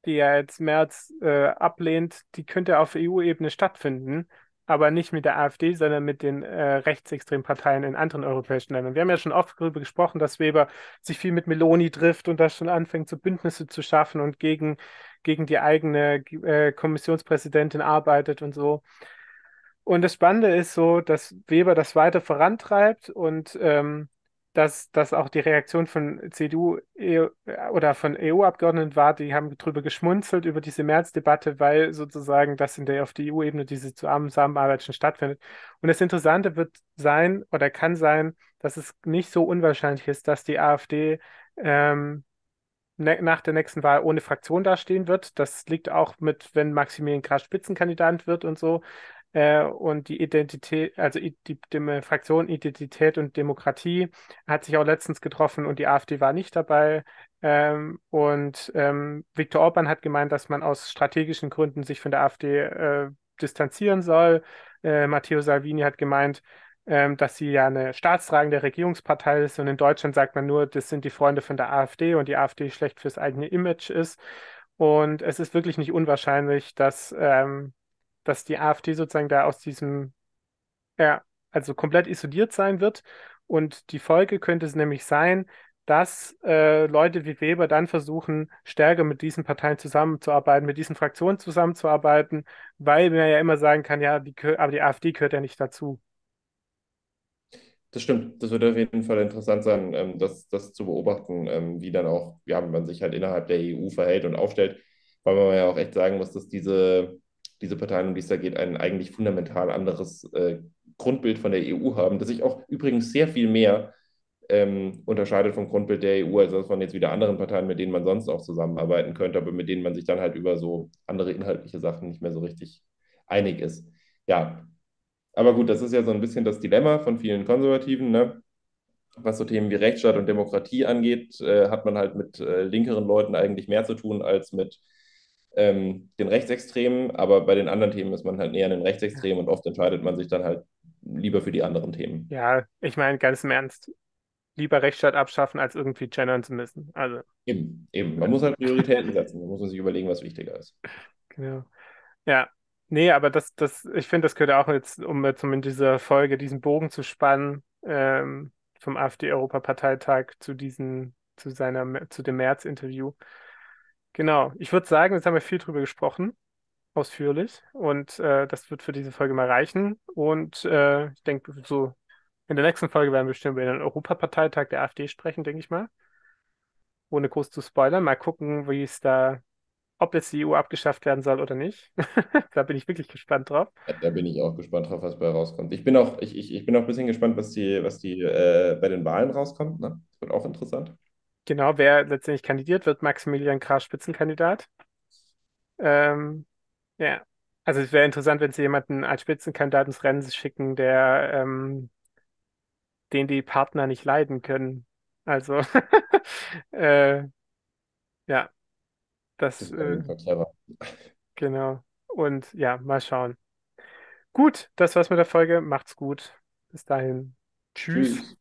Speaker 1: die er jetzt Merz äh, ablehnt, die könnte auf EU-Ebene stattfinden, aber nicht mit der AfD, sondern mit den äh, rechtsextremen Parteien in anderen europäischen Ländern. Wir haben ja schon oft darüber gesprochen, dass Weber sich viel mit Meloni trifft und da schon anfängt, so Bündnisse zu schaffen und gegen, gegen die eigene äh, Kommissionspräsidentin arbeitet und so. Und das Spannende ist so, dass Weber das weiter vorantreibt und ähm, dass, dass auch die Reaktion von CDU EU, oder von EU-Abgeordneten war, die haben drüber geschmunzelt über diese März-Debatte, weil sozusagen das in der auf der EU-Ebene diese Zusammenarbeit schon stattfindet. Und das Interessante wird sein oder kann sein, dass es nicht so unwahrscheinlich ist, dass die AfD ähm, ne nach der nächsten Wahl ohne Fraktion dastehen wird. Das liegt auch mit, wenn Maximilian Krah Spitzenkandidat wird und so. Äh, und die Identität, also die, die, Fraktion Identität und Demokratie hat sich auch letztens getroffen und die AfD war nicht dabei. Ähm, und ähm, Viktor Orban hat gemeint, dass man aus strategischen Gründen sich von der AfD äh, distanzieren soll. Äh, Matteo Salvini hat gemeint, ähm, dass sie ja eine staatstragende Regierungspartei ist und in Deutschland sagt man nur, das sind die Freunde von der AfD und die AfD schlecht fürs eigene Image ist. Und es ist wirklich nicht unwahrscheinlich, dass, ähm, dass die AfD sozusagen da aus diesem, ja, also komplett isoliert sein wird. Und die Folge könnte es nämlich sein, dass äh, Leute wie Weber dann versuchen, stärker mit diesen Parteien zusammenzuarbeiten, mit diesen Fraktionen zusammenzuarbeiten, weil man ja immer sagen kann, ja, die, aber die AfD gehört ja nicht dazu.
Speaker 2: Das stimmt, das wird auf jeden Fall interessant sein, ähm, das, das zu beobachten, ähm, wie dann auch, ja, man sich halt innerhalb der EU verhält und aufstellt, weil man ja auch echt sagen muss, dass diese, diese Parteien, um die es da geht, ein eigentlich fundamental anderes äh, Grundbild von der EU haben, das sich auch übrigens sehr viel mehr ähm, unterscheidet vom Grundbild der EU, als das von jetzt wieder anderen Parteien, mit denen man sonst auch zusammenarbeiten könnte, aber mit denen man sich dann halt über so andere inhaltliche Sachen nicht mehr so richtig einig ist. Ja, aber gut, das ist ja so ein bisschen das Dilemma von vielen Konservativen, ne? Was so Themen wie Rechtsstaat und Demokratie angeht, äh, hat man halt mit äh, linkeren Leuten eigentlich mehr zu tun als mit ähm, den Rechtsextremen. Aber bei den anderen Themen ist man halt näher an den Rechtsextremen und oft entscheidet man sich dann halt lieber für die anderen Themen.
Speaker 1: Ja, ich meine, ganz im Ernst, lieber Rechtsstaat abschaffen, als irgendwie gendern zu müssen. Also.
Speaker 2: Eben, eben. Man muss halt Prioritäten setzen. Man muss sich überlegen, was wichtiger ist.
Speaker 1: Genau. Ja, Nee, aber das, das, ich finde, das gehört auch jetzt, um jetzt um in dieser Folge diesen Bogen zu spannen, ähm, vom AfD-Europaparteitag zu diesen, zu seiner, zu dem März-Interview. Genau. Ich würde sagen, jetzt haben wir viel drüber gesprochen, ausführlich, und äh, das wird für diese Folge mal reichen. Und äh, ich denke, so in der nächsten Folge werden wir bestimmt über den Europaparteitag der AfD sprechen, denke ich mal. Ohne groß zu spoilern. Mal gucken, wie es da ob jetzt die EU abgeschafft werden soll oder nicht. Da bin ich wirklich gespannt drauf.
Speaker 2: Da bin ich auch gespannt drauf, was bei rauskommt. Ich bin auch, ich, ich, ich bin auch ein bisschen gespannt, was die, was die äh, bei den Wahlen rauskommt. Ne? Das wird auch interessant.
Speaker 1: Genau, wer letztendlich kandidiert, wird Maximilian Krah Spitzenkandidat. Ähm, ja, also es wäre interessant, wenn sie jemanden als Spitzenkandidat ins Rennen schicken, der ähm, den die Partner nicht leiden können. Also, äh, ja. Das, äh, genau. Und ja, mal schauen. Gut, das war's mit der Folge. Macht's gut. Bis dahin. Tschüss.
Speaker 2: Tschüss.